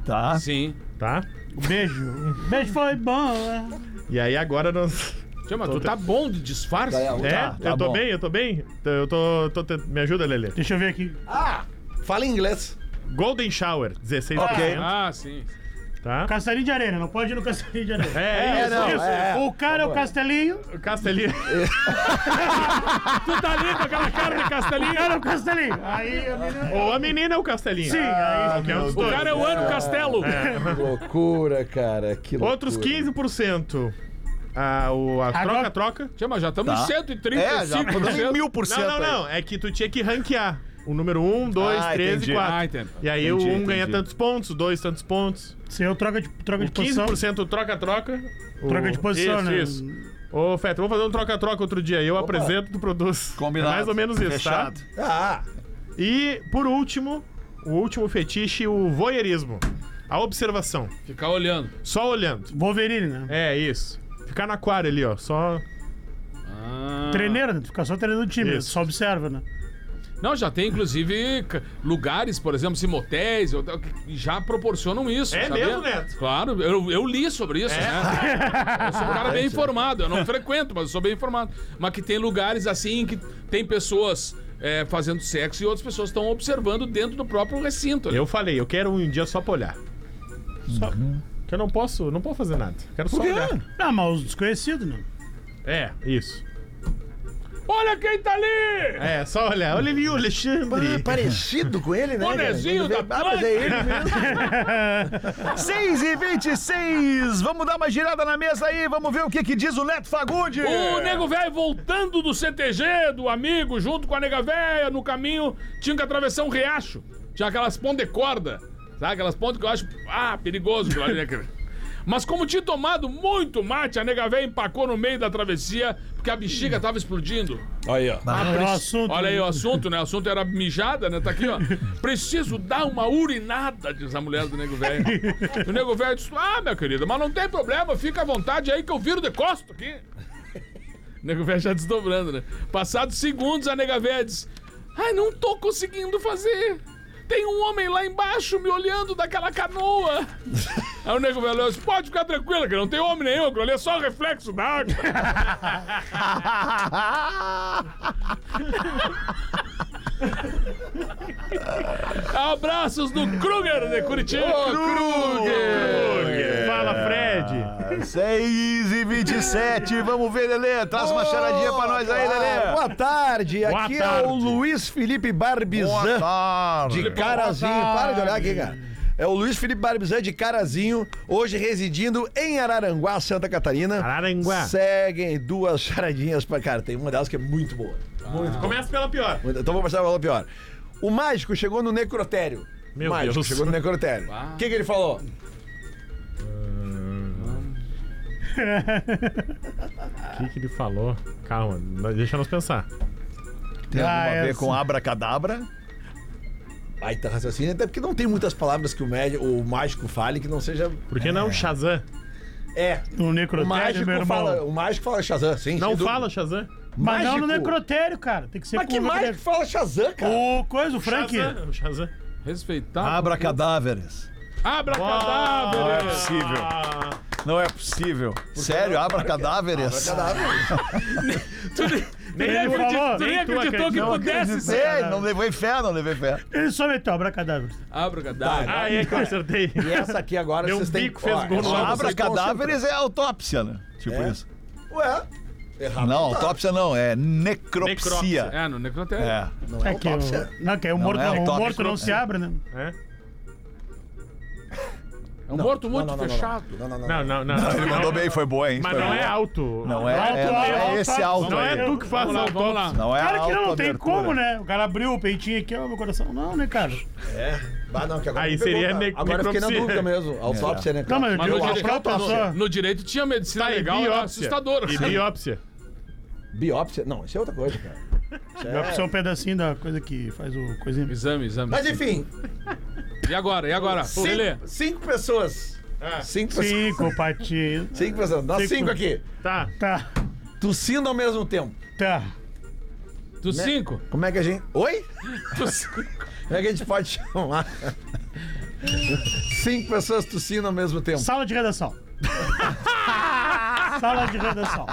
S2: Tá.
S3: Sim.
S6: tá?
S5: Beijo. Beijo foi bom. né?
S6: E aí agora nós
S3: Tchê, mas tu tá bom de disfarce?
S4: Tá,
S6: É,
S2: Tá, tá
S6: eu tô
S2: bom.
S6: bem, eu tô bem. Eu tô, tô te- Me ajuda, Lelê.
S5: Deixa eu ver aqui.
S4: Ah, fala em inglês.
S6: Golden Shower, 16%.
S2: Ok.
S3: Ah, sim.
S6: Tá?
S5: Castelinho de areia, não pode ir no castelinho de areia.
S6: É, isso,
S4: não,
S6: isso.
S4: é.
S5: O cara é o castelinho,
S6: O Castelinho.
S3: Tu tá ali com aquela cara de
S5: o
S3: castelinho.
S5: cara é o castelinho. Aí a menina...
S6: Ou a menina é o Castelinho.
S5: Sim, aí...
S6: Que é os
S3: O
S6: dois.
S3: cara é o Ano Castelo.
S4: Que loucura, cara. Que loucura.
S6: Outros 15%. Ah, o, a
S5: Agora-
S6: troca-troca.
S3: Tchê, mas já estamos
S2: Tá.
S3: em 135%.
S2: É, já podemos em mil por cento.
S6: Não, não,
S2: aí.
S6: não. É que tu tinha que ranquear. O número 1, 2,
S2: Ah,
S6: 3
S2: entendi.
S6: e 4.
S3: Ah, entendo.
S6: E aí
S2: Entendi,
S6: o 1 ganha
S2: entendi.
S6: tantos pontos, o 2 tantos pontos.
S5: Se eu troca de, troca
S6: O
S5: de posição...
S6: 15% troca-troca. O-
S5: Troca de posição,
S6: isso,
S5: né?
S6: Isso. Ô, Feto, vamos fazer um troca-troca outro dia. Eu apresento, tu produz.
S2: Combinado.
S6: É mais ou menos isso,
S2: Fechado.
S4: Ah,
S6: tá? E, por último, o último fetiche, o voyeurismo. A observação.
S3: Ficar olhando.
S6: Só olhando.
S5: Wolverine, né?
S6: É, isso. Ficar no aquário ali, ó. Só.
S3: Ah.
S5: Treineiro, né? Tu fica só treinando o time,
S6: Isso.
S5: só observa, né?
S3: Não, já tem inclusive lugares, por exemplo, se motéis, que já proporcionam isso.
S6: É
S3: sabia?
S6: mesmo, Neto?
S3: Claro, eu, eu li sobre isso, né? Eu sou um cara bem informado. Eu não frequento, mas eu sou bem informado. Mas que tem lugares assim que tem pessoas é, fazendo sexo e outras pessoas estão observando dentro do próprio recinto. ali.
S6: Eu falei, eu quero um dia só pra olhar. Só. Que eu não posso, não posso fazer nada. Quero só olhar.
S5: Ah, mas os desconhecidos, né?
S6: É, isso.
S3: Olha quem tá ali!
S6: É, só olhar. Olha ali o Alexandre.
S4: parecido com ele, né?
S3: Bonezinho da
S4: Ah, mas é ele mesmo.
S2: 6 e 26 Vamos dar uma girada na mesa aí. Vamos ver o que, que diz o Neto Fagundes.
S3: O nego velho voltando do CTG, do amigo, junto com a nega velha, no caminho, tinha que atravessar um riacho. Tinha aquelas pontes de corda, sabe? Aquelas pontes que eu acho, ah, perigoso né? Mas como tinha tomado muito mate, a nega velha empacou no meio da travessia, porque a bexiga tava explodindo.
S4: Aí, ó.
S5: Ah, é o assunto.
S3: Olha aí o assunto, né? O assunto era mijada, né? Tá aqui, ó. Preciso dar uma urinada, diz a mulher do nego velho. O nego velho disse: Ah, minha querida, mas não tem problema, fica à vontade aí que eu viro de costa aqui. O nego velho já desdobrando, né? Passados segundos, a nega velha diz: Ai, não tô conseguindo fazer. Tem um homem lá embaixo me olhando daquela canoa. Aí o nego velho disse: Pode ficar tranquila, que não tem homem nenhum, aquilo ali é só reflexo da água. Abraços do Kruger de Curitiba.
S6: Kruger. Fala, Fred.
S2: 6 e 27 Vamos ver, Lelê. Traz uma charadinha pra nós aí, Lelê.
S4: boa tarde,
S6: Boa
S4: aqui é
S6: tarde.
S4: o Luiz Felipe
S2: Boa
S4: Barbizan
S2: tarde.
S4: de Carazinho. Para de olhar aqui, cara. É o Luiz Felipe Barbizan de Carazinho, hoje residindo em Araranguá, Santa Catarina.
S6: Araranguá.
S4: Seguem duas charadinhas pra cara. Tem uma delas que é muito boa. Muito boa.
S6: Começa pela pior.
S4: Muito- Então vou passar pela pior. O mágico chegou no necrotério.
S6: Meu
S4: o mágico
S6: Deus.
S4: chegou no necrotério. O que, que ele falou?
S6: O que, que ele falou? Calma, nós- deixa nós pensar.
S2: Tem alguma
S5: Ah,
S2: a ver
S5: essa.
S2: com abracadabra?
S4: Baita raciocínio, até porque não tem muitas palavras que o, médico, o mágico fale que não seja.
S6: Por que não Shazam?
S4: É.
S5: No
S4: O
S5: necrotério,
S4: mágico,
S5: meu irmão.
S4: fala, o mágico fala Shazam, sim.
S6: Não fala Shazam?
S5: Mas não no necrotério, cara. Tem que ser
S4: Mas que
S5: o
S4: mágico fala Shazam, cara?
S5: O coisa, o Frank.
S6: Shazam. o Shazam.
S3: Respeitar.
S2: Abracadáveres.
S3: Abra
S2: Não é possível. Não é possível. Sério,
S6: nem
S5: Ele
S6: tu
S5: falou.
S6: acredita-
S3: Tu nem
S6: tu
S3: acreditou que pudesse ser.
S2: Não levei fé, não levei fé.
S5: Ele só meteu abracadáver.
S3: Abra cadáver.
S6: Ah, é que eu acertei.
S4: E essa aqui agora
S6: um
S4: vocês têm
S6: bico, fez gol no
S2: Abracadáveres é autópsia, né? Tipo
S4: É.
S2: isso.
S4: Ué, errado.
S2: Não, autópsia não, é necropsia.
S6: Necrópsia.
S3: É, no necrotério.
S2: É.
S4: Não é,
S5: É que o,
S4: autópsia.
S5: não, que é o
S2: Não
S5: morto,
S2: é
S5: não, o
S2: autópsia,
S5: morto não se
S2: é.
S5: abre, né?
S6: É?
S3: É um morto muito
S4: não, não, não,
S3: fechado.
S4: Não, não, não.
S6: Não, não, não.
S2: Ele mandou bem, foi boa, hein?
S6: Mas
S2: Foi
S6: não
S2: boa.
S6: é alto.
S2: Não é,
S5: Alto,
S2: é, não é
S5: alto,
S2: esse
S5: alto.
S2: alto
S6: Não
S2: aí.
S6: é tu que faz
S3: Vamos lá,
S6: autópsia.
S3: vamos lá.
S2: Não é
S5: Claro que não, não tem
S2: autoabertura.
S5: como, né? O cara abriu o peitinho aqui, ó, meu coração. Não, né, cara?
S4: Ah, não, que agora
S6: Aí
S4: me pegou,
S6: seria
S4: cara.
S6: ne-
S4: Agora eu fiquei na
S6: necropsia.
S4: dúvida mesmo. Autópsia, né?
S5: Não, mas eu
S3: Mas
S5: digo
S3: no
S5: a
S3: direito,
S5: própria pessoa.
S3: no direito tinha medicina
S6: Tá, e
S3: legal, era
S6: biópsia.
S3: assustador.
S6: E biópsia.
S4: Biópsia? Não, isso é outra coisa, cara.
S5: Biópsia é um pedacinho da coisa que faz o coisinho.
S3: Exame, exame.
S4: Mas enfim,
S3: E agora? E agora? Pô, Lelê.
S4: cinco, cinco pessoas. Cinco pessoas.
S5: Cinco, patinho.
S4: Cinco pessoas. Dá
S5: Cinco.
S4: cinco aqui.
S6: Tá.
S5: Tá,
S4: Tossindo ao mesmo tempo.
S5: tá.
S3: Tu cinco?
S4: Como é que a gente. Oi?
S3: Tu cinco.
S4: Como é que a gente pode chamar? Cinco pessoas tossindo ao mesmo tempo.
S5: Sala de redação. Sala de redação.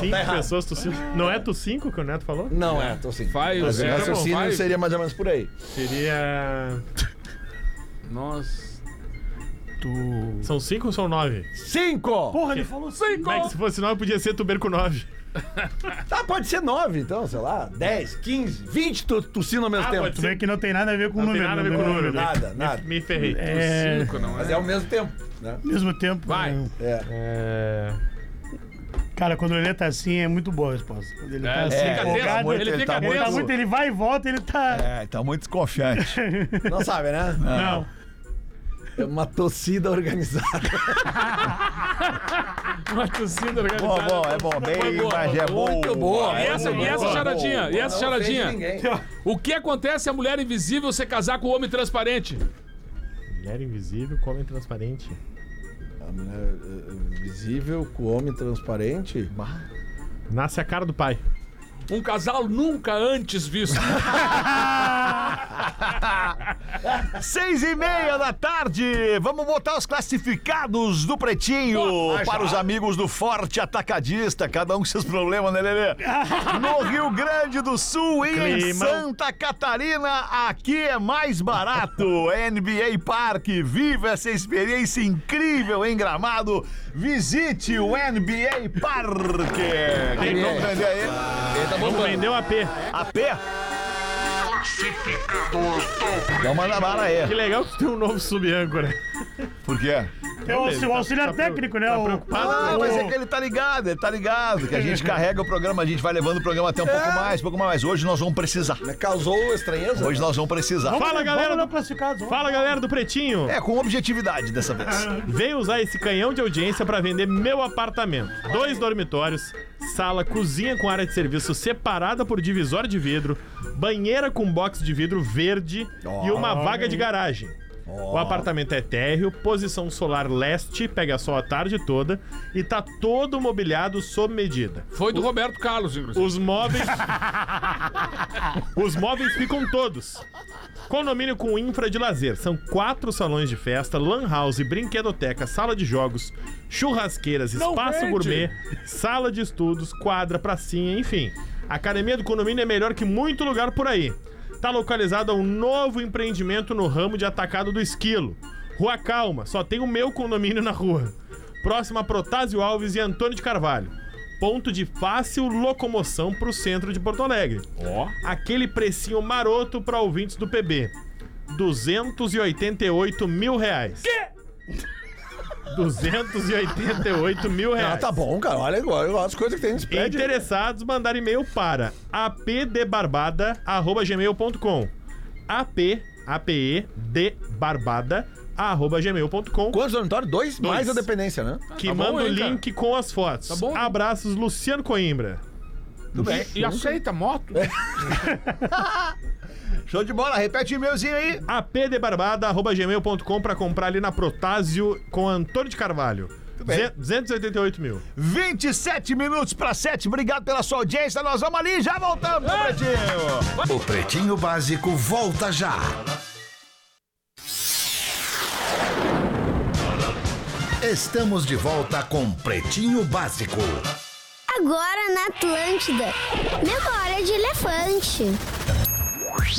S6: Cinco
S4: tá errado.
S6: pessoas tossindo. Não é tu cinco que o Neto falou?
S4: Não é, tô sim.
S3: Vai,
S4: Mas o
S3: é,
S4: raciocínio
S3: vai.
S4: seria mais ou menos por aí.
S6: Seria.
S3: Nossa.
S5: Tu...
S6: São cinco ou são nove?
S4: Cinco!
S5: Porra, ele falou cinco.
S6: Como é que se fosse nove, podia ser tuberculose.
S4: Tá, pode ser nove, então, sei lá, 10, 15, 20 tu, tossindo ao mesmo
S6: Ah,
S4: tempo.
S6: pode
S5: Tu vê que não tem nada a ver com o
S6: Não tem
S5: número.
S6: nada a ver
S5: né?
S6: com o número.
S4: Nada,
S6: me,
S4: nada.
S6: Me, me ferrei.
S5: É,
S3: Cinco, não
S4: Mas
S3: é?
S4: é ao mesmo tempo, né?
S5: mesmo tempo.
S3: Vai.
S5: né?
S4: É.
S6: É...
S5: Cara, quando ele tá assim, é muito boa a resposta. Quando ele tá
S3: É,
S5: assim,
S3: fica
S5: empolgado,
S3: tenso, ele
S2: ele
S3: fica
S2: tá
S5: ele tá muito, ele vai e volta, ele tá.
S2: É, tá muito desconfiante.
S4: Não sabe, né?
S5: Não.
S4: É uma torcida organizada.
S3: Uma torcida
S2: bom,
S3: organizada.
S2: bom, é bom. Bem,
S3: boa,
S2: mas é bom.
S4: muito boa.
S3: E essa, e essa
S6: boa,
S3: charadinha? E essa
S4: Não
S3: charadinha? O que acontece se a mulher invisível se casar com o homem transparente?
S6: Mulher invisível com homem transparente.
S4: A mulher é, é, visível com o homem transparente.
S6: Nasce a cara do pai.
S3: Um casal nunca antes visto.
S2: Seis e meia da tarde, vamos botar os classificados do Pretinho para os amigos do Forte Atacadista, cada um com seus problemas, né, Lelê? No Rio Grande do Sul, em
S6: Clima.
S2: Santa Catarina, aqui é mais barato. NBA Parque, viva essa experiência incrível em Gramado. Visite o NBA Parque. Quem vamos vender aí?
S6: Vamos vender o AP.
S2: A pé? Então manda bala aí.
S6: Que legal que tem um novo sub-âncora.
S2: Por quê?
S5: É o, auxílio- o auxiliar
S6: Tá
S5: técnico, né?
S6: tá
S5: o-?
S2: Ah, mas é que ele tá ligado, ele tá ligado. Que a gente carrega o programa, a gente vai levando o programa até um pouco mais, um pouco mais. Hoje nós vamos precisar.
S4: Causou estranheza?
S2: Hoje nós vamos precisar.
S5: Vamos-
S6: Fala, galera do-
S5: vamos.
S6: Fala galera do Pretinho.
S2: É, com objetividade dessa vez.
S6: Vem usar esse canhão de audiência pra vender meu apartamento. Dois dormitórios, sala, cozinha com área de serviço separada por divisório de vidro, banheira com box de vidro verde e uma vaga de garagem. O apartamento é térreo, posição solar leste, pega sol a tarde toda e tá todo mobiliado sob medida.
S3: Foi do Roberto Carlos, inclusive.
S6: Os móveis. Os móveis ficam todos. Condomínio com infra de lazer. São quatro salões de festa, lan house, brinquedoteca, sala de jogos, churrasqueiras,
S3: Não
S6: espaço
S3: vende.
S6: gourmet, sala de estudos, quadra, pracinha, enfim. A academia do condomínio é melhor que muito lugar por aí. Tá localizado um novo empreendimento no ramo de atacado do esquilo. Rua Calma, só tem o meu condomínio na rua. Próximo a Protásio Alves e Antônio de Carvalho. Ponto de fácil locomoção pro centro de Porto Alegre.
S3: Ó.
S6: Aquele precinho maroto para ouvintes do PB. 288 mil reais. Quê? 288 mil reais.
S4: Ah, tá bom, cara. Olha, olha as coisas que tem nesse prédio.
S6: Interessados, mandar e-mail para apdbarbada.gmail.com ap, ape, debarbada, arroba gmail.com
S4: Quantos dormitórios? Dois,
S6: Dois.
S4: mais a dependência, né?
S6: que
S3: Tá bom,
S6: manda o
S3: hein, cara?
S6: link com as fotos.
S3: Tá bom.
S6: Abraços, Luciano Coimbra.
S4: Tudo bem.
S3: E aceita moto?
S2: Show de bola, repete o e-mailzinho aí.
S6: apdebarbada.gmail.com para comprar ali na Protásio com Antônio de Carvalho.
S2: bem.
S6: 288 mil.
S2: 27 minutos para 7. Obrigado pela sua audiência. Nós vamos ali e já voltamos, Pretinho.
S1: O Pretinho Básico volta já. Estamos de volta com Pretinho Básico.
S8: Agora na Atlântida. Memória de elefante.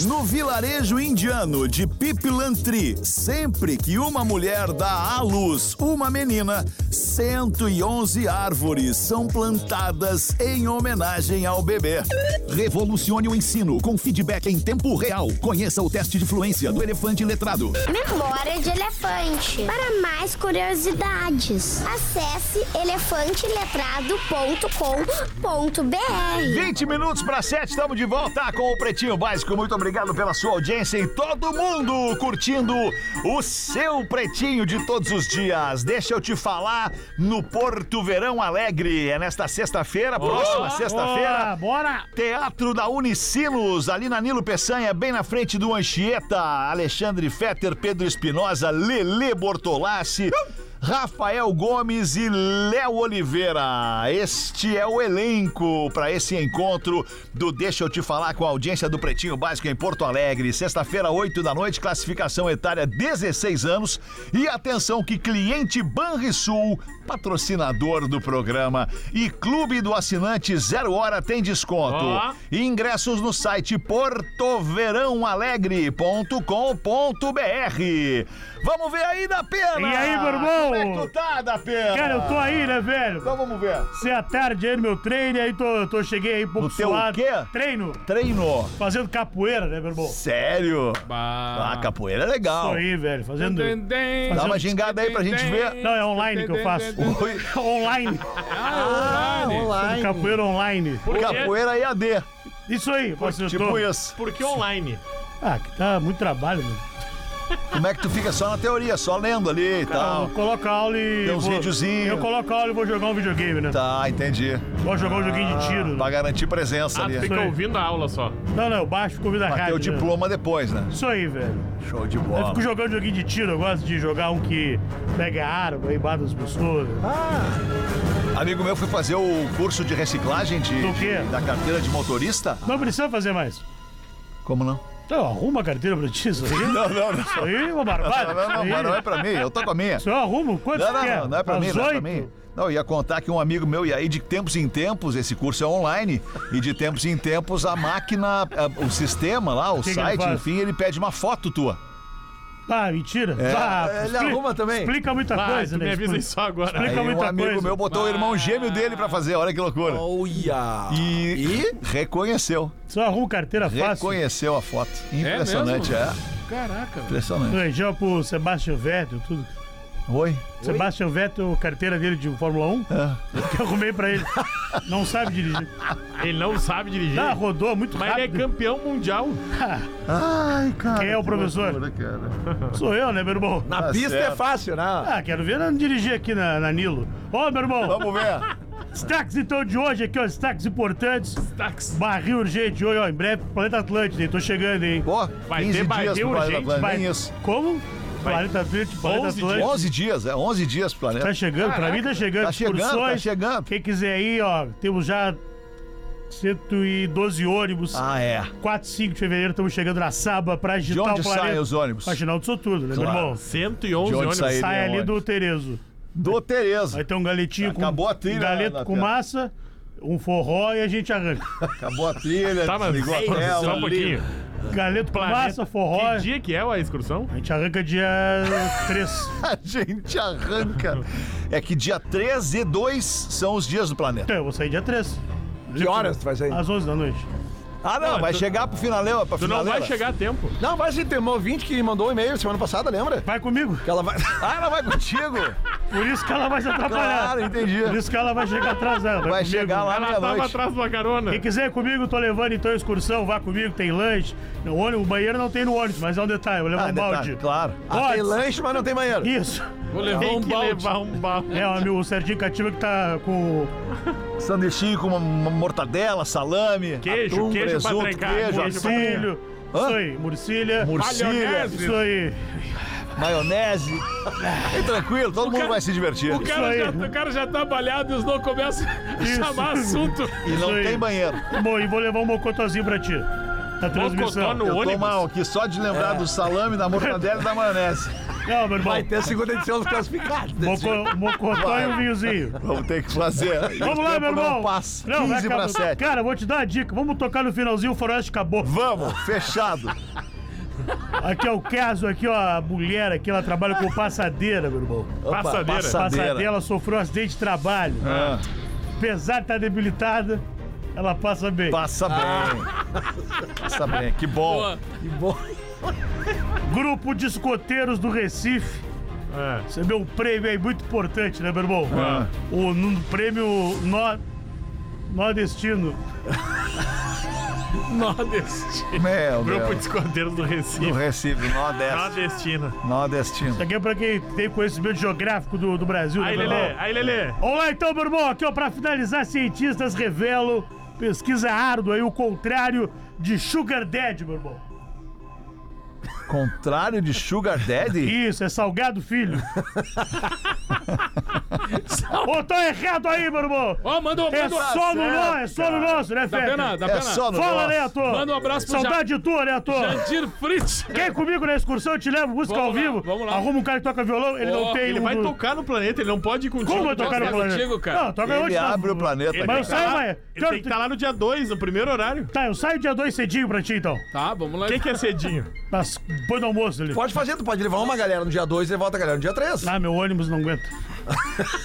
S9: No vilarejo indiano de Pipilantri, sempre que uma mulher dá à luz uma menina, 111 árvores são plantadas em homenagem ao bebê.
S10: Revolucione o ensino com feedback em tempo real. Conheça o teste de fluência do elefante letrado.
S8: Memória de elefante. Para mais curiosidades, acesse elefanteletrado.com.br.
S2: 20 minutos para 7, estamos de volta com o Pretinho Básico. Muito obrigado pela sua audiência e todo mundo curtindo o seu Pretinho de todos os dias. Deixa eu te falar no Porto Verão Alegre. É nesta sexta-feira, próxima sexta-feira.
S5: Bora!
S2: Teatro da Unicinos, ali na Nilo Peçanha, bem na frente do Anchieta. Alexandre Fetter, Pedro Espinosa, Lele Bortolassi. Rafael Gomes e Léo Oliveira. Este é o elenco para esse encontro do Deixa eu te falar com a audiência do Pretinho Básico em Porto Alegre. Sexta-feira, 8 da noite, classificação etária 16 anos. E atenção que cliente Banrisul, patrocinador do programa e Clube do Assinante Zero Hora tem desconto.
S6: Ó.
S2: Ingressos no site portoverãoalegre.com.br. Vamos ver aí da pena.
S5: E aí, meu irmão?
S2: Como é que tu tá, da pena?
S5: Cara, eu tô aí, né, velho?
S2: Então vamos ver.
S5: Você é tarde aí no meu treino, aí tô, tô cheguei aí um pouco
S2: No teu
S5: suado.
S2: quê?
S5: Treino.
S2: Treino.
S5: Fazendo capoeira, né, meu irmão?
S2: Sério?
S3: Bah.
S2: Ah, capoeira é legal.
S5: Tô aí, velho, fazendo...
S2: Dá uma gingada aí pra gente ver.
S5: Não, é online que eu faço.
S2: Oi.
S5: online.
S3: Ah, online.
S5: Capoeira online.
S6: Por?
S2: Capoeira EAD.
S5: Isso aí, você
S2: Tipo isso.
S6: Por que online?
S5: Ah, que tá muito trabalho, meu.
S2: Como é que tu fica só na teoria, só lendo ali e
S5: Eu
S2: tal?
S5: coloco a aula e.
S2: Tem uns
S5: vou-
S2: videozinhos.
S5: Eu coloco aula e vou jogar um videogame, né?
S2: Tá, entendi.
S5: Vou jogar um joguinho de tiro.
S2: Pra garantir presença
S6: Ah,
S2: ali.
S6: tu fica ouvindo a aula só.
S5: Não, não, eu baixo convido a
S2: Pra ter
S5: rádio.
S2: o
S5: né?
S2: diploma depois, né?
S5: Isso aí, velho.
S2: Show de
S5: Eu
S2: bola.
S5: fico jogando joguinho de tiro, eu gosto de jogar um que pega arma e mata as pessoas.
S2: Amigo meu foi fazer o curso de reciclagem de,
S5: Do quê?
S2: de- da carteira de motorista.
S5: Não precisa fazer mais.
S2: Como não?
S5: Então, arruma a carteira pra ti, isso aí.
S2: Não, não, não.
S5: Isso aí é uma barbada.
S2: Não, não, não, não é pra mim, eu tô com a minha.
S5: Eu arrumo. Quantos
S2: Não, não,
S5: quer?
S2: não, não é pra
S5: Às
S2: mim, não é pra mim. Não, eu ia contar que um amigo meu, e aí de tempos em tempos, esse curso é online, e de tempos em tempos a máquina, a- o sistema lá, o
S5: que que
S2: site,
S5: faz?
S2: enfim, ele pede uma foto tua.
S5: Ah, mentira.
S2: É.
S5: Ah,
S4: Ele
S5: expli-
S4: arruma também.
S5: Explica muita
S6: Ah,
S5: coisa, né?
S6: me avisa isso agora.
S5: Explica
S2: Aí um
S5: muita
S2: amigo
S5: coisa.
S2: meu botou o irmão gêmeo dele pra fazer, olha que loucura.
S4: Olha!
S2: E, reconheceu.
S5: Só arruma carteira fácil.
S2: Reconheceu a foto. Impressionante, é.
S3: Caraca, velho.
S2: Impressionante.
S5: Região pro Sebastian Vettel, tudo.
S2: Oi?
S5: Sebastian Vettel, carteira dele de Fórmula 1,
S2: É.
S5: que eu arrumei pra ele. Não sabe dirigir.
S6: Ele não sabe dirigir.
S5: Ah, rodou muito
S6: mas ele é
S5: rápido.
S6: campeão mundial.
S2: Ai, cara.
S5: Quem é o
S2: que
S5: professor?
S2: loucura, cara.
S5: Sou eu, né, meu irmão?
S4: Na
S2: Tá
S4: pista
S2: certo.
S4: é fácil, né?
S5: Ah, quero ver não dirigir aqui na, na Nilo. Ô, meu irmão,
S2: Vamos ver.
S5: destaques então de hoje aqui, ó, destaques importantes.
S6: Tax.
S5: Barril urgente hoje, ó, em breve, Planeta Atlântida, hein? Tô chegando, hein?
S2: Pô,
S6: Vai
S2: 15
S6: ter
S2: dias
S6: barril
S2: pro
S6: urgente,
S2: nem isso.
S5: Como? Planeta Atlântida, Planeta
S6: 11 dias.
S5: Atlântida.
S2: 11 dias, é 11 dias pro planeta.
S5: Tá chegando, pra mim tá chegando.
S2: Tá chegando, tá
S5: excursões.
S2: chegando.
S5: Quem quiser aí, ó, temos já 112 ônibus.
S2: Ah, é.
S5: 4, 5 de fevereiro estamos chegando na Saba pra
S2: De
S5: agitar
S2: onde
S5: o planeta.
S2: saem os ônibus?
S5: Faxinal do Soturno, né, meu
S2: Claro.
S5: irmão?
S6: 111
S2: De onde
S6: ônibus.
S5: Sai ali
S2: ônibus.
S5: do Terezo.
S2: Do Tereza.
S5: Vai ter um galetinho
S2: Acabou
S5: com
S2: a trilha,
S5: galeto
S2: né,
S5: com
S2: Pedro?
S5: massa, um forró e a gente arranca.
S2: Acabou a trilha,
S6: Tá, mas
S2: desligou a
S6: Ei,
S2: tela.
S6: só um pouquinho.
S5: Galeto
S6: Planeta-
S5: massa, forró.
S6: Que dia que é a excursão?
S5: A gente arranca dia 3.
S2: A gente arranca. É que dia 13 e 2 são os dias do planeta.
S5: Então, eu vou sair dia 3.
S4: Que horas tu vai sair?
S5: Às 11 da noite.
S2: Ah, não,
S6: Não,
S2: vai
S6: tu-
S2: chegar pro finaleira, pra
S6: Tu não
S2: finaleira.
S6: vai chegar a tempo.
S4: Não, vai sim, tem uma ouvinte que mandou um e-mail semana passada, lembra?
S5: Vai comigo.
S4: Que ela vai.
S2: Ah, ela vai contigo?
S5: Por isso que ela vai se atrapalhar.
S2: Claro, entendi.
S5: Por isso que ela vai chegar atrasada.
S2: Vai
S5: comigo.
S2: chegar lá
S6: Ela tava
S2: meia-noite.
S6: atrás de uma carona.
S5: Quem quiser ir comigo, tô levando então a excursão, vá comigo, tem lanche. No ônibus, o banheiro não tem no ônibus, mas é um detalhe, eu vou levar
S2: Ah,
S5: um
S2: detalhe,
S5: balde.
S2: claro.
S4: Ah, tem lanche, mas não tem banheiro.
S5: Isso.
S3: Vou levar
S6: Tem
S3: um
S6: que
S3: balde.
S6: levar um balde.
S5: É, o amigo Serginho Cativa que tá com.
S2: Sanduichinho com uma, uma mortadela, salame,
S6: Queijo,
S2: atum,
S6: queijo pra
S2: presunto,
S6: trancar,
S2: queijo,
S6: queijo pra
S2: atum,
S5: Filho.
S2: Hã?
S5: Isso aí, murcilha.
S2: murcilha,
S5: Isso aí.
S2: Maionese. Bem tranquilo, todo mundo
S3: cara-
S2: vai se divertir.
S3: O cara,
S5: aí.
S3: já, o cara já tá balhado e os não começam a
S5: Isso.
S3: chamar assunto.
S2: E não
S5: Isso aí.
S2: tem banheiro.
S5: Bom, e vou levar um mocotozinho pra ti. Na transmissão.
S6: no
S2: Eu tô mal aqui só de lembrar do salame, da mortadela e da maionese.
S5: Não, meu irmão.
S4: Vai ter a segunda edição dos classificados. jeito.
S5: Moco, mocotó e um vinhozinho.
S2: Vamos ter que fazer.
S5: Vamos lá, meu irmão.
S2: Não passa.
S5: Não, vai
S2: 15 pra
S5: acabar.
S2: 7.
S5: Cara, vou te dar uma dica. Vamos tocar no finalzinho, o Faroeste acabou.
S2: Vamos, fechado.
S5: Aqui é o caso, aqui, ó, a mulher aqui, ela trabalha com passadeira, meu irmão.
S2: Opa,
S6: Passadeira.
S5: Passadeira, ela sofreu um acidente de trabalho.
S2: Ah,
S5: Apesar de estar debilitada, ela passa bem.
S2: passa bem. Passa bem, que bom.
S3: Pô,
S5: Grupo de escoteiros do Recife
S6: É.
S5: recebeu um prêmio aí muito importante, né, meu irmão?
S2: Ah.
S5: O n- prêmio nó, nordestino.
S3: Nordeste.
S2: Meu
S6: Grupo de
S2: Deus.
S6: escoteiros do
S2: Do
S6: Recife.
S2: Recife, Nordeste.
S6: Nordestina.
S2: Nordestino.
S5: Isso aqui é pra quem tem conhecimento geográfico do, do Brasil,
S6: Aí,
S5: né,
S6: Lelê, aí, Lelê.
S5: Vamos lá então, meu irmão. Aqui, ó, pra finalizar, cientistas revelam pesquisa árdua aí, o contrário de Sugar Daddy, meu irmão.
S2: Contrário de Sugar Daddy?
S5: Isso, é salgado filho. Ô, tá errado aí, meu irmão.
S3: Ó, manda um
S5: É
S3: um-
S5: só no nosso, é só no nosso, né,
S3: Dá
S5: Fede?
S3: pena, dá
S2: É
S3: pena.
S2: só no
S5: Fala,
S2: nosso.
S5: Neto.
S3: Manda um abraço pro
S5: Saudade tua, Neto.
S3: Jandir Fritz.
S5: Quer ir comigo na excursão? Eu te levo, música
S3: Vamos
S5: ao
S3: lá,
S5: vivo.
S3: vamos lá.
S5: Arruma um cara que toca violão, ele
S3: Ó,
S5: não tem
S6: Ele
S5: um
S6: vai tocar no planeta, ele não pode ir contigo.
S5: Como vai tocar no planeta?
S3: contigo, cara?
S5: Não, toca
S2: Ele
S5: onde? não?
S2: abre o planeta.
S6: Ele
S5: Mas eu saio,
S6: tá lá-
S5: vai.
S6: Ele tem que estar lá no dia 2, no primeiro horário.
S5: Tá, eu saio dia 2 cedinho pra ti, então.
S3: Tá, vamos lá.
S6: O que, que é cedinho?
S5: Mas, depois do almoço ali.
S4: Pode fazer, tu pode levar uma galera no dia 2 e volta a galera no dia 3.
S5: Ah, meu ônibus não aguenta.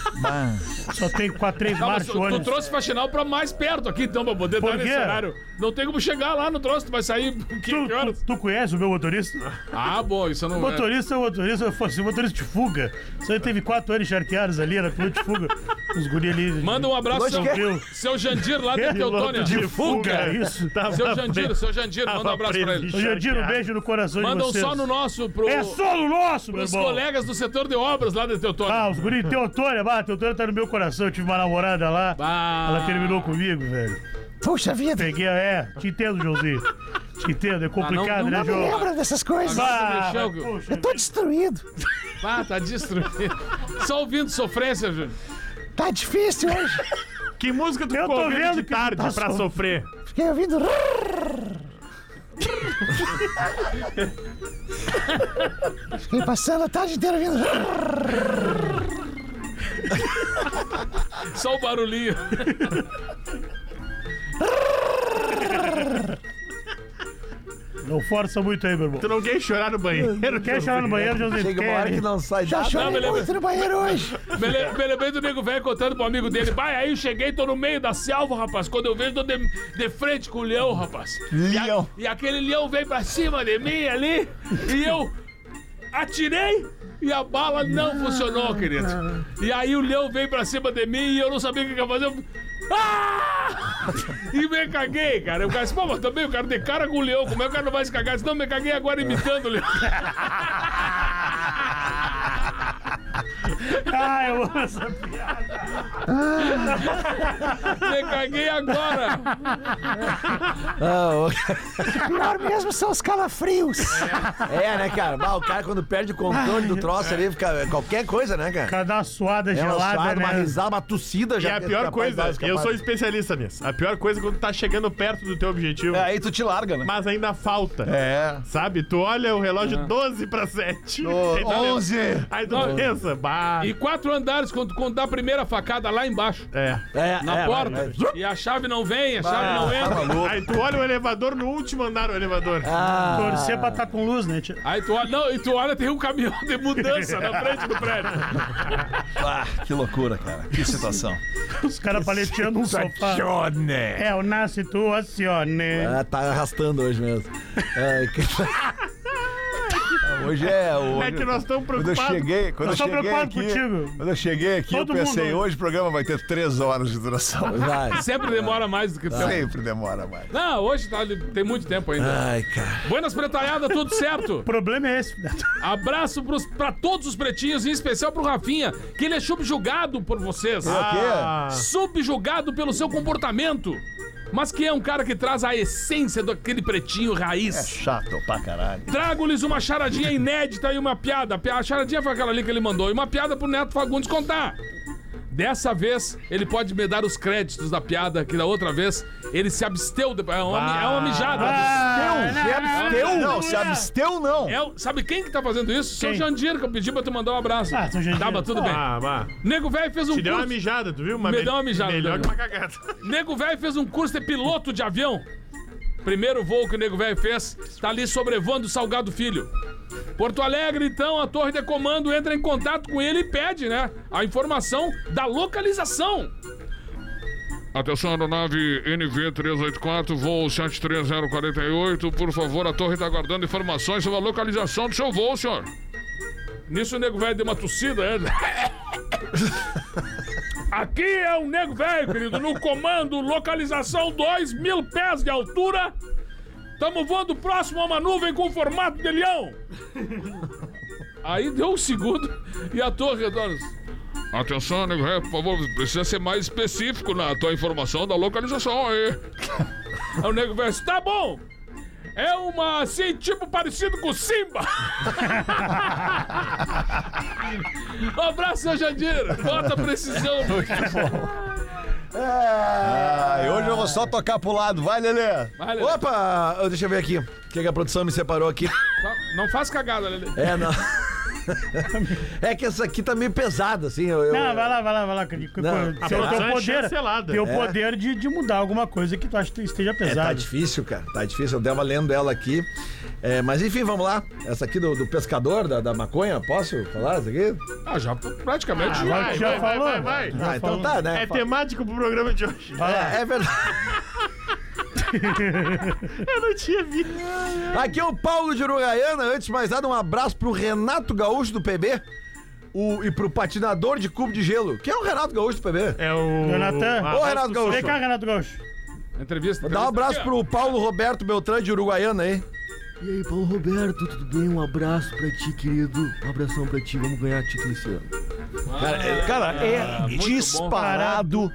S5: Só tem quatro, três marchas
S3: tu, tu
S5: ônibus.
S3: trouxe faxinal pra mais perto aqui, então, pra poder
S5: Por
S3: dar nesse
S5: quê?
S3: horário. Não tem como chegar lá no troço, tu vai sair que,
S5: Tu,
S3: que horas?
S5: tu, tu conhece o meu motorista?
S3: Ah, bom, isso eu não...
S5: O motorista é o motorista, eu fosse motorista de fuga. Só ele teve quatro anos encharqueados ali, era piloto de fuga. Os guri ali.
S3: Manda um abraço, seu,
S5: de quê?
S3: seu Jandir lá de Teutônia.
S5: de fuga, isso.
S3: Seu Jandir, seu Jandir, manda um abraço pra ele.
S5: Jandir, um beijo no coração
S3: Mandam
S5: de vocês.
S3: só no nosso, pro,
S5: É só no nosso, meu irmão.
S3: colegas do setor de obras lá de Teutônia.
S5: Ah, os guri Teotônia, bah, Teotônia tá no meu coração. Eu tive uma namorada lá.
S3: Bah.
S5: Ela terminou comigo, velho.
S7: Puxa vida,
S5: Peguei, a- é, te entendo, Joãozinho. Te entendo, é complicado,
S3: não-
S5: né,
S7: não me
S5: João?
S7: lembra dessas coisas.
S3: Mexeu,
S5: poxa,
S7: Eu tô destruído.
S3: Ah, tá destruído. Só ouvindo sofrência, Júnior.
S7: Tá difícil hoje.
S6: Que música tu
S5: Eu
S6: ficou
S5: tô
S6: ouvindo
S5: vendo
S6: de tarde
S5: tá
S6: pra
S5: so-
S6: sofrer?
S7: Fiquei ouvindo. Fiquei passando a tarde inteira ouvindo.
S3: Só o barulhinho.
S5: Não força muito aí, meu irmão.
S6: Tu não quer chorar no banheiro?
S5: Quer chorar no banheiro, Joãozinho?
S4: Chega uma hora que não sai
S7: Já
S3: me lembro.
S7: muito no banheiro hoje.
S3: Me le- me lembrei do nego velho contando pro amigo dele. Pai, aí eu cheguei, tô no meio da selva, rapaz. Quando eu vejo, tô de, de frente com o leão, rapaz. E, a-
S2: Leão.
S3: e aquele leão veio pra cima de mim ali. E eu atirei. E a bala não funcionou, querido. E aí o leão veio pra cima de mim e eu não sabia o que eu ia fazer. Eu... Ah! E me caguei, cara. Eu assim, pô, mas também o cara de cara com o leão. Como é que o cara não vai se cagar? Senão me caguei agora imitando o leão.
S5: Ah, eu amo essa piada.
S3: Me caguei agora.
S4: Ah, ô-
S7: Pior mesmo são os calafrios.
S4: É, né, cara? Bah, o cara quando perde o controle do troço ali, fica qualquer coisa, né, cara?
S5: Cada uma suada
S4: É uma
S5: gelada,
S4: suada, uma
S5: né?
S4: risada, uma tossida
S6: E
S4: já.
S6: a pior coisa, eu sou especialista nisso. A pior coisa é quando tá chegando perto do teu objetivo,
S2: É, aí tu te larga, né?
S6: mas ainda falta.
S2: É.
S6: Sabe? Tu olha o relógio 12 pra 7.
S2: Ô,
S6: Aí tu
S2: 11.
S6: pensa- Aí tu
S3: Não.
S6: Bah.
S3: E quatro andares quando, quando dá a primeira facada lá embaixo.
S6: É.
S4: É,
S3: Na
S4: é,
S3: porta. E a chave não vem, a chave não
S2: tá
S3: entra.
S6: Aí tu olha o elevador no último andar do elevador.
S4: Ah,
S5: Torcer pra estar com luz, né? tia?
S3: Aí tu olha, não, e tu olha, tem um caminhão de mudança na frente do prédio.
S2: Ah, que loucura, cara. Que situação.
S5: Os caras paleteando um sofá. É uma situação, né?
S4: ah, tá arrastando hoje mesmo. Ai, que-
S2: Hoje é o.
S6: É que nós estamos
S2: Quando eu
S6: preocupados.
S2: cheguei, quando eu
S5: Nós estamos
S2: cheguei
S5: preocupados
S2: aqui,
S5: contigo.
S2: quando eu cheguei aqui,
S5: Todo
S2: eu pensei,
S5: mundo.
S2: hoje o programa vai ter três horas de duração.
S4: Vai.
S3: Sempre demora mais do que tempo.
S2: Sempre demora mais.
S3: Não, hoje tá, tem muito tempo ainda.
S4: Ai, cara.
S3: Buenas pretalhadas, tudo certo?
S5: O problema é esse.
S3: Abraço pros, pra todos os pretinhos, em especial pro Rafinha, que ele é subjugado por vocês.
S6: Ah,
S3: Subjugado pelo seu comportamento. Mas que é um cara que traz a essência daquele pretinho raiz.
S2: Chato pra caralho.
S3: Trago-lhes uma charadinha inédita e uma piada. A charadinha foi aquela ali que ele mandou. E uma piada pro Neto Fagundes contar. Dessa vez, ele pode me dar os créditos da piada, que da outra vez ele se absteu. De... É, uma, é uma mijada.
S2: Se absteu? Não, se absteu não.
S3: É o- sabe quem que tá fazendo isso? Seu
S5: Quem?
S3: Jandir, que eu pedi pra tu mandar um abraço.
S5: Ah, seu Jandir.
S3: Tava tudo bem.
S6: ah.
S3: Nego velho fez um
S6: Te deu uma
S3: curso.
S6: mijada, tu viu? Uma
S3: Me
S6: me-
S3: deu uma mijada,
S6: Melhor
S3: né?
S6: que uma cagada.
S3: Nego velho fez um curso de piloto de avião. Primeiro voo que o nego velho fez, tá ali sobrevoando o Salgado Filho. Porto Alegre, então, a torre de comando entra em contato com ele e pede, né? A informação da localização. Atenção, aeronave NV384, voo 73048. Por favor, a torre está aguardando informações sobre a localização do seu voo, senhor. Nisso o nego velho deu uma tossida, é? Aqui é o nego velho, querido, no comando, localização 2 mil pés de altura. Tamo voando próximo a uma nuvem com formato de leão. Aí deu um segundo e a torre retorna. Atenção, nego velho, por favor, precisa ser mais específico na tua informação da localização aí. Aí o nego velho, tá bom. É uma, assim, tipo parecido com Simba. um abraço, seu Jandir. Bota precisão.
S2: E hoje eu vou só tocar pro lado. Vai, Lelê.
S3: Vai, Lelê.
S4: Opa, deixa eu ver aqui. O que, que a produção me separou aqui?
S3: Não faz cagada, Lelê.
S4: É, não. É que essa aqui tá meio pesada, assim. Eu, eu-
S5: Não, vai lá, vai lá, vai lá. Que, que,
S4: Não,
S5: tem
S4: a
S5: o
S4: produção é
S5: poder,
S6: chancelada.
S5: tem o
S4: É.
S5: poder de, de mudar alguma coisa que tu acha que esteja
S4: É, tá difícil, cara. Tá difícil. Eu tava lendo ela aqui. É, mas enfim, vamos lá. Essa aqui do, do pescador, da, da maconha, posso falar essa aqui?
S3: Ah, já praticamente.
S6: Ah,
S5: Vai,
S6: vai,
S5: já
S6: vai, vai,
S5: falou.
S6: vai, vai.
S5: Já
S4: Ah, então
S5: falou.
S4: tá, né?
S6: É temático pro programa de hoje.
S4: É, é verdade.
S6: Eu não tinha visto.
S4: Aqui é o Paulo de Uruguaiana. Antes de mais nada, um abraço pro Renato Gaúcho do PB. O, e pro patinador de cubo de gelo. Quem é o Renato Gaúcho do PB?
S6: É o.
S5: Jonathan.
S6: a
S4: Ô, Renato. Gaúcho.
S5: Vem cá, Renato Gaúcho.
S3: Entrevista.
S4: Dá um abraço
S3: entrevista aqui,
S4: pro Paulo Roberto Beltrán de Uruguaiana aí.
S11: E aí, Paulo Roberto, tudo bem? Um abraço pra ti, querido. Um abração pra ti. Vamos ganhar título esse ano.
S2: Cara, é, cara, é
S3: Ah, muito
S2: disparado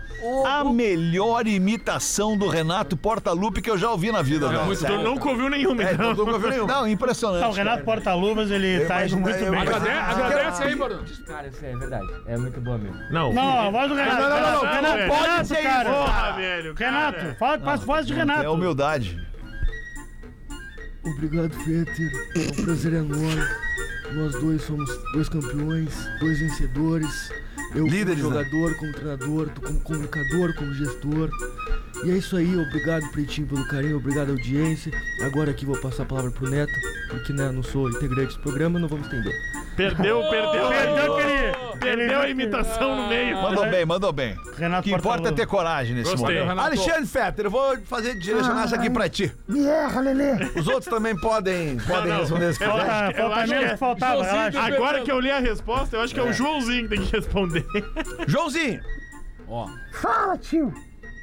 S2: a melhor imitação do Renato Portaluppi que eu já ouvi na vida. velho.
S3: muito
S6: Tu nunca ouviu nenhuma,
S4: É,
S6: então.
S4: não nunca ouviu nenhum.
S2: Não, impressionante.
S5: Tá, o Renato Porta-Luvas, ele tá
S4: mas-
S5: indo muito
S4: eu-
S5: bem.
S4: mas-
S3: Agrade- agradece aí, Bruno.
S11: Cara, isso é verdade. É muito boa mesmo.
S6: Não.
S5: Não, a voz do Renato.
S4: não, não, não,
S5: Renato,
S6: não
S5: Renato,
S6: pode
S4: ser
S5: cara.
S6: Porra, velho. cara.
S5: Renato, fala, faz voz de Renato.
S2: É humildade.
S11: Obrigado, Fetter. É um prazer enorme. Nós dois somos dois campeões, dois vencedores. Eu
S4: Líderes,
S11: como
S4: né?
S11: jogador, como treinador, tu como comunicador, como gestor. E é isso aí, obrigado Pretinho pelo carinho, obrigado audiência. Agora aqui vou passar a palavra pro Neto, porque né, não sou integrante do programa, não vou me estender.
S6: Perdeu, perdeu.
S5: Perdeu ele...
S6: Perdeu a imitação no meio.
S2: Mandou bem, mandou bem. O
S5: Renato
S2: que importa é ter coragem nesse
S3: Gostei,
S2: momento.
S3: Renato.
S4: Alexandre Fetter, eu vou fazer direcionar essa aqui pra ti.
S7: Me erra, Lelê.
S4: Os outros também podem, podem
S6: não.
S4: responder esse
S6: Eu acho
S5: Falta,
S6: que- eu
S5: falta
S6: acho
S5: menos
S6: que
S5: que
S6: é-
S5: faltava, relaxa.
S3: do-
S6: Agora que eu li a resposta, eu acho que é o Joãozinho que tem que responder.
S4: Joãozinho,
S3: Ó,
S7: Fala, tio.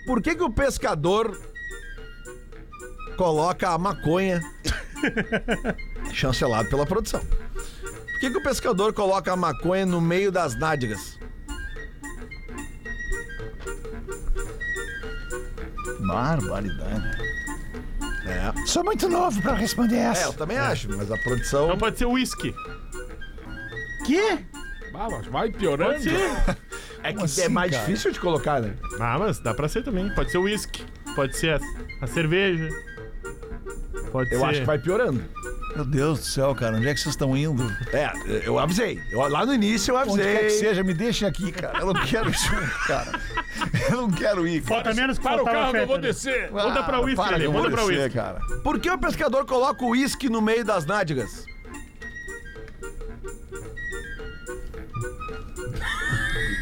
S4: por que que o pescador coloca a maconha chancelado pela produção? Por que que o pescador coloca a maconha no meio das nádegas?
S2: Barbaridade.
S4: É.
S7: Sou muito novo pra responder
S4: É,
S7: essa.
S4: eu também acho, mas a produção.
S6: Não pode ser uísque.
S5: Que?
S3: ah, mas vai piorando.
S6: Pode ser.
S4: É que
S2: assim,
S4: é mais
S2: cara?
S4: difícil de colocar, né?
S6: Ah, mas dá pra ser também. Pode ser uísque. Pode ser a, a cerveja. Pode
S4: Eu
S6: ser.
S4: acho que vai piorando.
S2: Meu Deus do céu, cara, onde é que vocês estão indo?
S4: É, eu avisei. Eu- lá no início eu
S2: Onde quer que
S4: avisei.
S2: seja, me deixem aqui, cara. Eu não quero ir junto, cara. Eu não quero ir. cara.
S5: Falta menos que
S3: Para o carro que eu vou
S5: Fetter.
S3: descer.
S6: Manda pra uísque,
S2: para
S6: Lelê, manda pra
S2: aborrecer,
S6: uísque.
S2: cara.
S4: Por que o pescador coloca o uísque no meio das nádegas?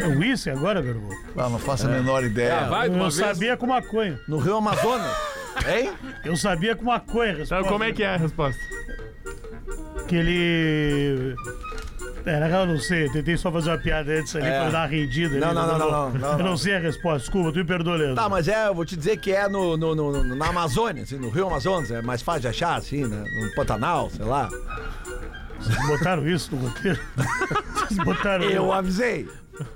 S5: É uísque agora, Verbo?
S2: Ah, não faço a menor ideia.
S3: Ah, vai de uma
S5: Eu
S3: vez.
S5: sabia com maconha.
S4: No Rio Amazonas? Hein?
S5: Eu sabia com maconha. a
S6: Então, como é que é a resposta?
S5: Que ele... É, na real, eu não sei. Tentei só fazer uma piada antes ali
S4: É.
S5: pra dar uma rendida.
S4: Não,
S5: ali,
S4: não,
S5: mas
S4: não,
S5: eu
S4: não, não,
S5: Eu
S4: não.
S5: não sei a resposta. Desculpa, tu me perdoa, Leandro.
S4: Tá, mas é, eu vou te dizer que é no, no, no- na Amazônia, assim, no Rio Amazonas, é mais fácil de achar, assim, né? No Pantanal, sei lá.
S5: Vocês botaram isso no roteiro? Vocês botaram
S4: Eu avisei.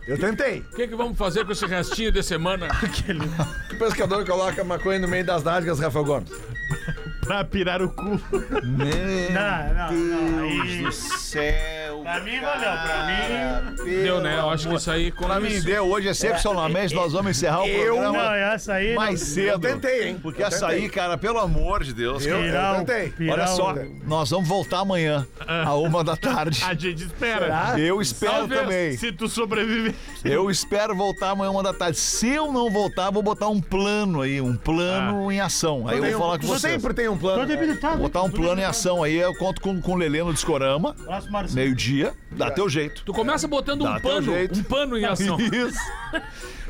S4: Eu tentei.
S3: O que, que vamos fazer com esse restinho de semana?
S5: aquele...
S4: O pescador coloca maconha no meio das nádegas, Rafael Gomes.
S6: Pra pirar o cu.
S2: Meu
S5: Não, não, não. Aí...
S2: Deus do céu.
S5: Pra mim valeu, pra mim...
S3: Deu, né? Eu acho que isso aí...
S2: Pra mim deu hoje, excepcionalmente, nós vamos encerrar o
S4: eu-
S2: programa
S5: Não, essa aí...
S2: mais
S5: não-
S2: cedo.
S4: Eu tentei, hein?
S2: Porque
S4: Eu
S2: essa
S4: tentei.
S2: aí, cara, pelo amor de Deus.
S4: Eu- tentei.
S2: Olha só, nós vamos voltar amanhã, a uma da tarde.
S6: A gente espera.
S2: Eu espero
S3: Talvez.
S2: também.
S6: Se tu sobreviver.
S2: Eu espero voltar amanhã uma da tarde. Se eu não voltar, vou botar um plano aí, um plano em ação. Aí eu vou falar com
S4: tu
S2: vocês.
S4: sempre tem um
S5: Tô
S4: plano.
S5: debilitado.
S2: Botar um plano em ação aí. Eu conto com, com o Lelê no Discorama,
S5: Abraço,
S2: Meio-dia. Dá teu jeito.
S3: Tu começa botando
S2: Dá
S3: um
S2: teu
S3: pano,
S2: jeito.
S3: um pano em ação.
S2: Isso.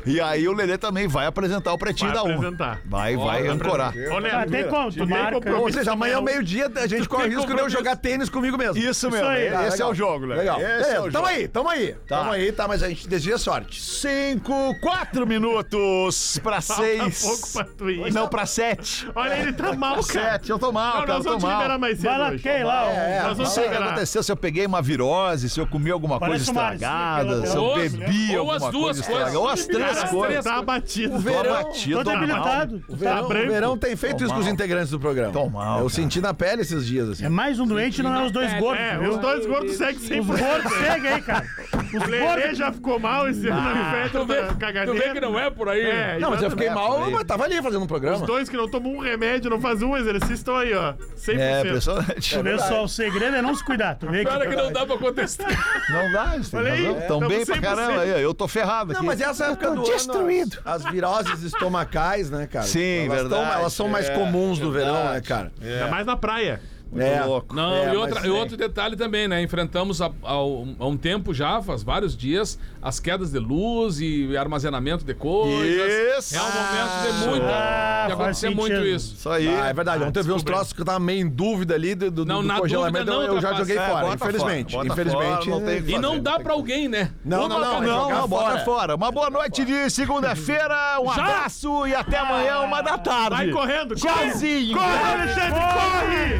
S2: E aí o Lelê também vai apresentar o Pretinho
S6: Vai
S2: da Uma.
S6: apresentar.
S2: Vai, vai ancorar.
S6: Ô,
S5: Ah, tem como, tu marca.
S4: Ou seja, amanhã, meio-dia, a gente corre o risco de eu jogar tênis comigo mesmo.
S2: Isso mesmo.
S5: aí.
S2: Esse
S4: Ah,
S2: é
S4: legal.
S2: o jogo, Lelê.
S4: Legal.
S2: Esse é o
S4: tamo
S2: jogo.
S4: aí, tamo aí.
S2: Tá.
S4: Tamo aí, tá, mas a gente deseja sorte.
S2: Cinco, quatro minutos pra
S6: Falta
S2: seis.
S6: pouco pra tu ir.
S2: Não, pra sete.
S6: Olha, ele tá mal, cara.
S2: Sete, eu tô mal,
S6: Não,
S2: cara,
S6: nós
S2: eu tô
S6: vamos te
S2: mal.
S6: liberar mais cedo
S5: Vai lá,
S6: hoje.
S5: quem lá? ó.
S4: É,
S6: Nós
S2: Não
S6: vamos
S2: sei o que
S6: liberar.
S2: aconteceu, se eu peguei uma virose se eu comi alguma
S5: Parece
S2: coisa
S5: uma arzinha,
S2: estragada, se eu bebi
S3: ou as
S2: alguma
S3: duas
S2: coisa
S3: coisas.
S2: estragada. Ou as três
S3: Cara,
S2: coisas.
S6: Tá abatido.
S4: O
S2: Tô
S4: verão,
S2: abatido,
S5: Tô
S2: tô mal.
S5: debilitado.
S4: o verão, o
S6: branco.
S4: verão tem feito
S2: Tô
S4: isso com os
S2: mal.
S4: integrantes do programa.
S2: Tô mal,
S4: Eu
S2: cara.
S4: senti na pele esses dias, assim.
S5: É mais um doente, não é os dois gordos,
S6: É,
S5: viu?
S6: os dois gordos seguem
S5: Os
S6: 100%.
S5: gordos seguem aí, cara. Os
S6: O Lelê
S5: gordos...
S6: já ficou mal esse ano na festa
S3: Tu vê,
S6: da
S3: tu
S6: caganeira.
S3: vê que não é por aí.
S6: É,
S4: Não, mas eu fiquei
S2: É,
S4: mal, mas tava ali fazendo um programa.
S6: Os dois que não tomam um remédio, não fazem um exercício, estão aí, ó. 100%.
S2: É, impressionante.
S5: Tu vê só, o segredo é não se cuidar. Tu vê que...
S3: Cara que não dá pra contestar.
S2: Não dá,
S6: Olha aí,
S2: razão. Tão
S6: tamo
S2: bem pra
S6: 100%.
S2: caramba aí, eu tô ferrado aqui.
S4: Não, mas essa época do
S7: destruído.
S4: as viroses estomacais, né, cara?
S2: Sim,
S4: elas
S2: verdade.
S4: tão- elas são mais
S2: É,
S4: comuns no verão, né, cara?
S6: Ainda mais na praia.
S4: É.
S2: louco.
S3: Não,
S4: É,
S3: e, outra- e
S4: é.
S3: outro detalhe também, né? Enfrentamos há, há um há um tempo já, faz vários dias, as quedas de luz e armazenamento de coisas.
S2: Isso.
S3: É um momento de muita.
S5: Ah,
S3: de acontecer muito isso.
S2: Isso aí.
S4: Ah, é verdade. Ontem eu vi uns troços que eu tava meio em dúvida ali do, do,
S3: Não,
S4: do
S3: na
S4: congelamento.
S3: não,
S4: eu já joguei
S2: É,
S4: fora,
S2: bota
S4: infelizmente.
S2: fora, bota
S4: infelizmente.
S2: fora, não
S3: E não dá pra alguém, né?
S4: Não, não, não, jogar
S2: Não, bota
S4: fora.
S2: Uma boa noite de segunda-feira, um abraço e até amanhã, uma da tarde.
S6: Vai correndo,
S2: Tchauzinho.
S6: Corre, Alexandre, corre!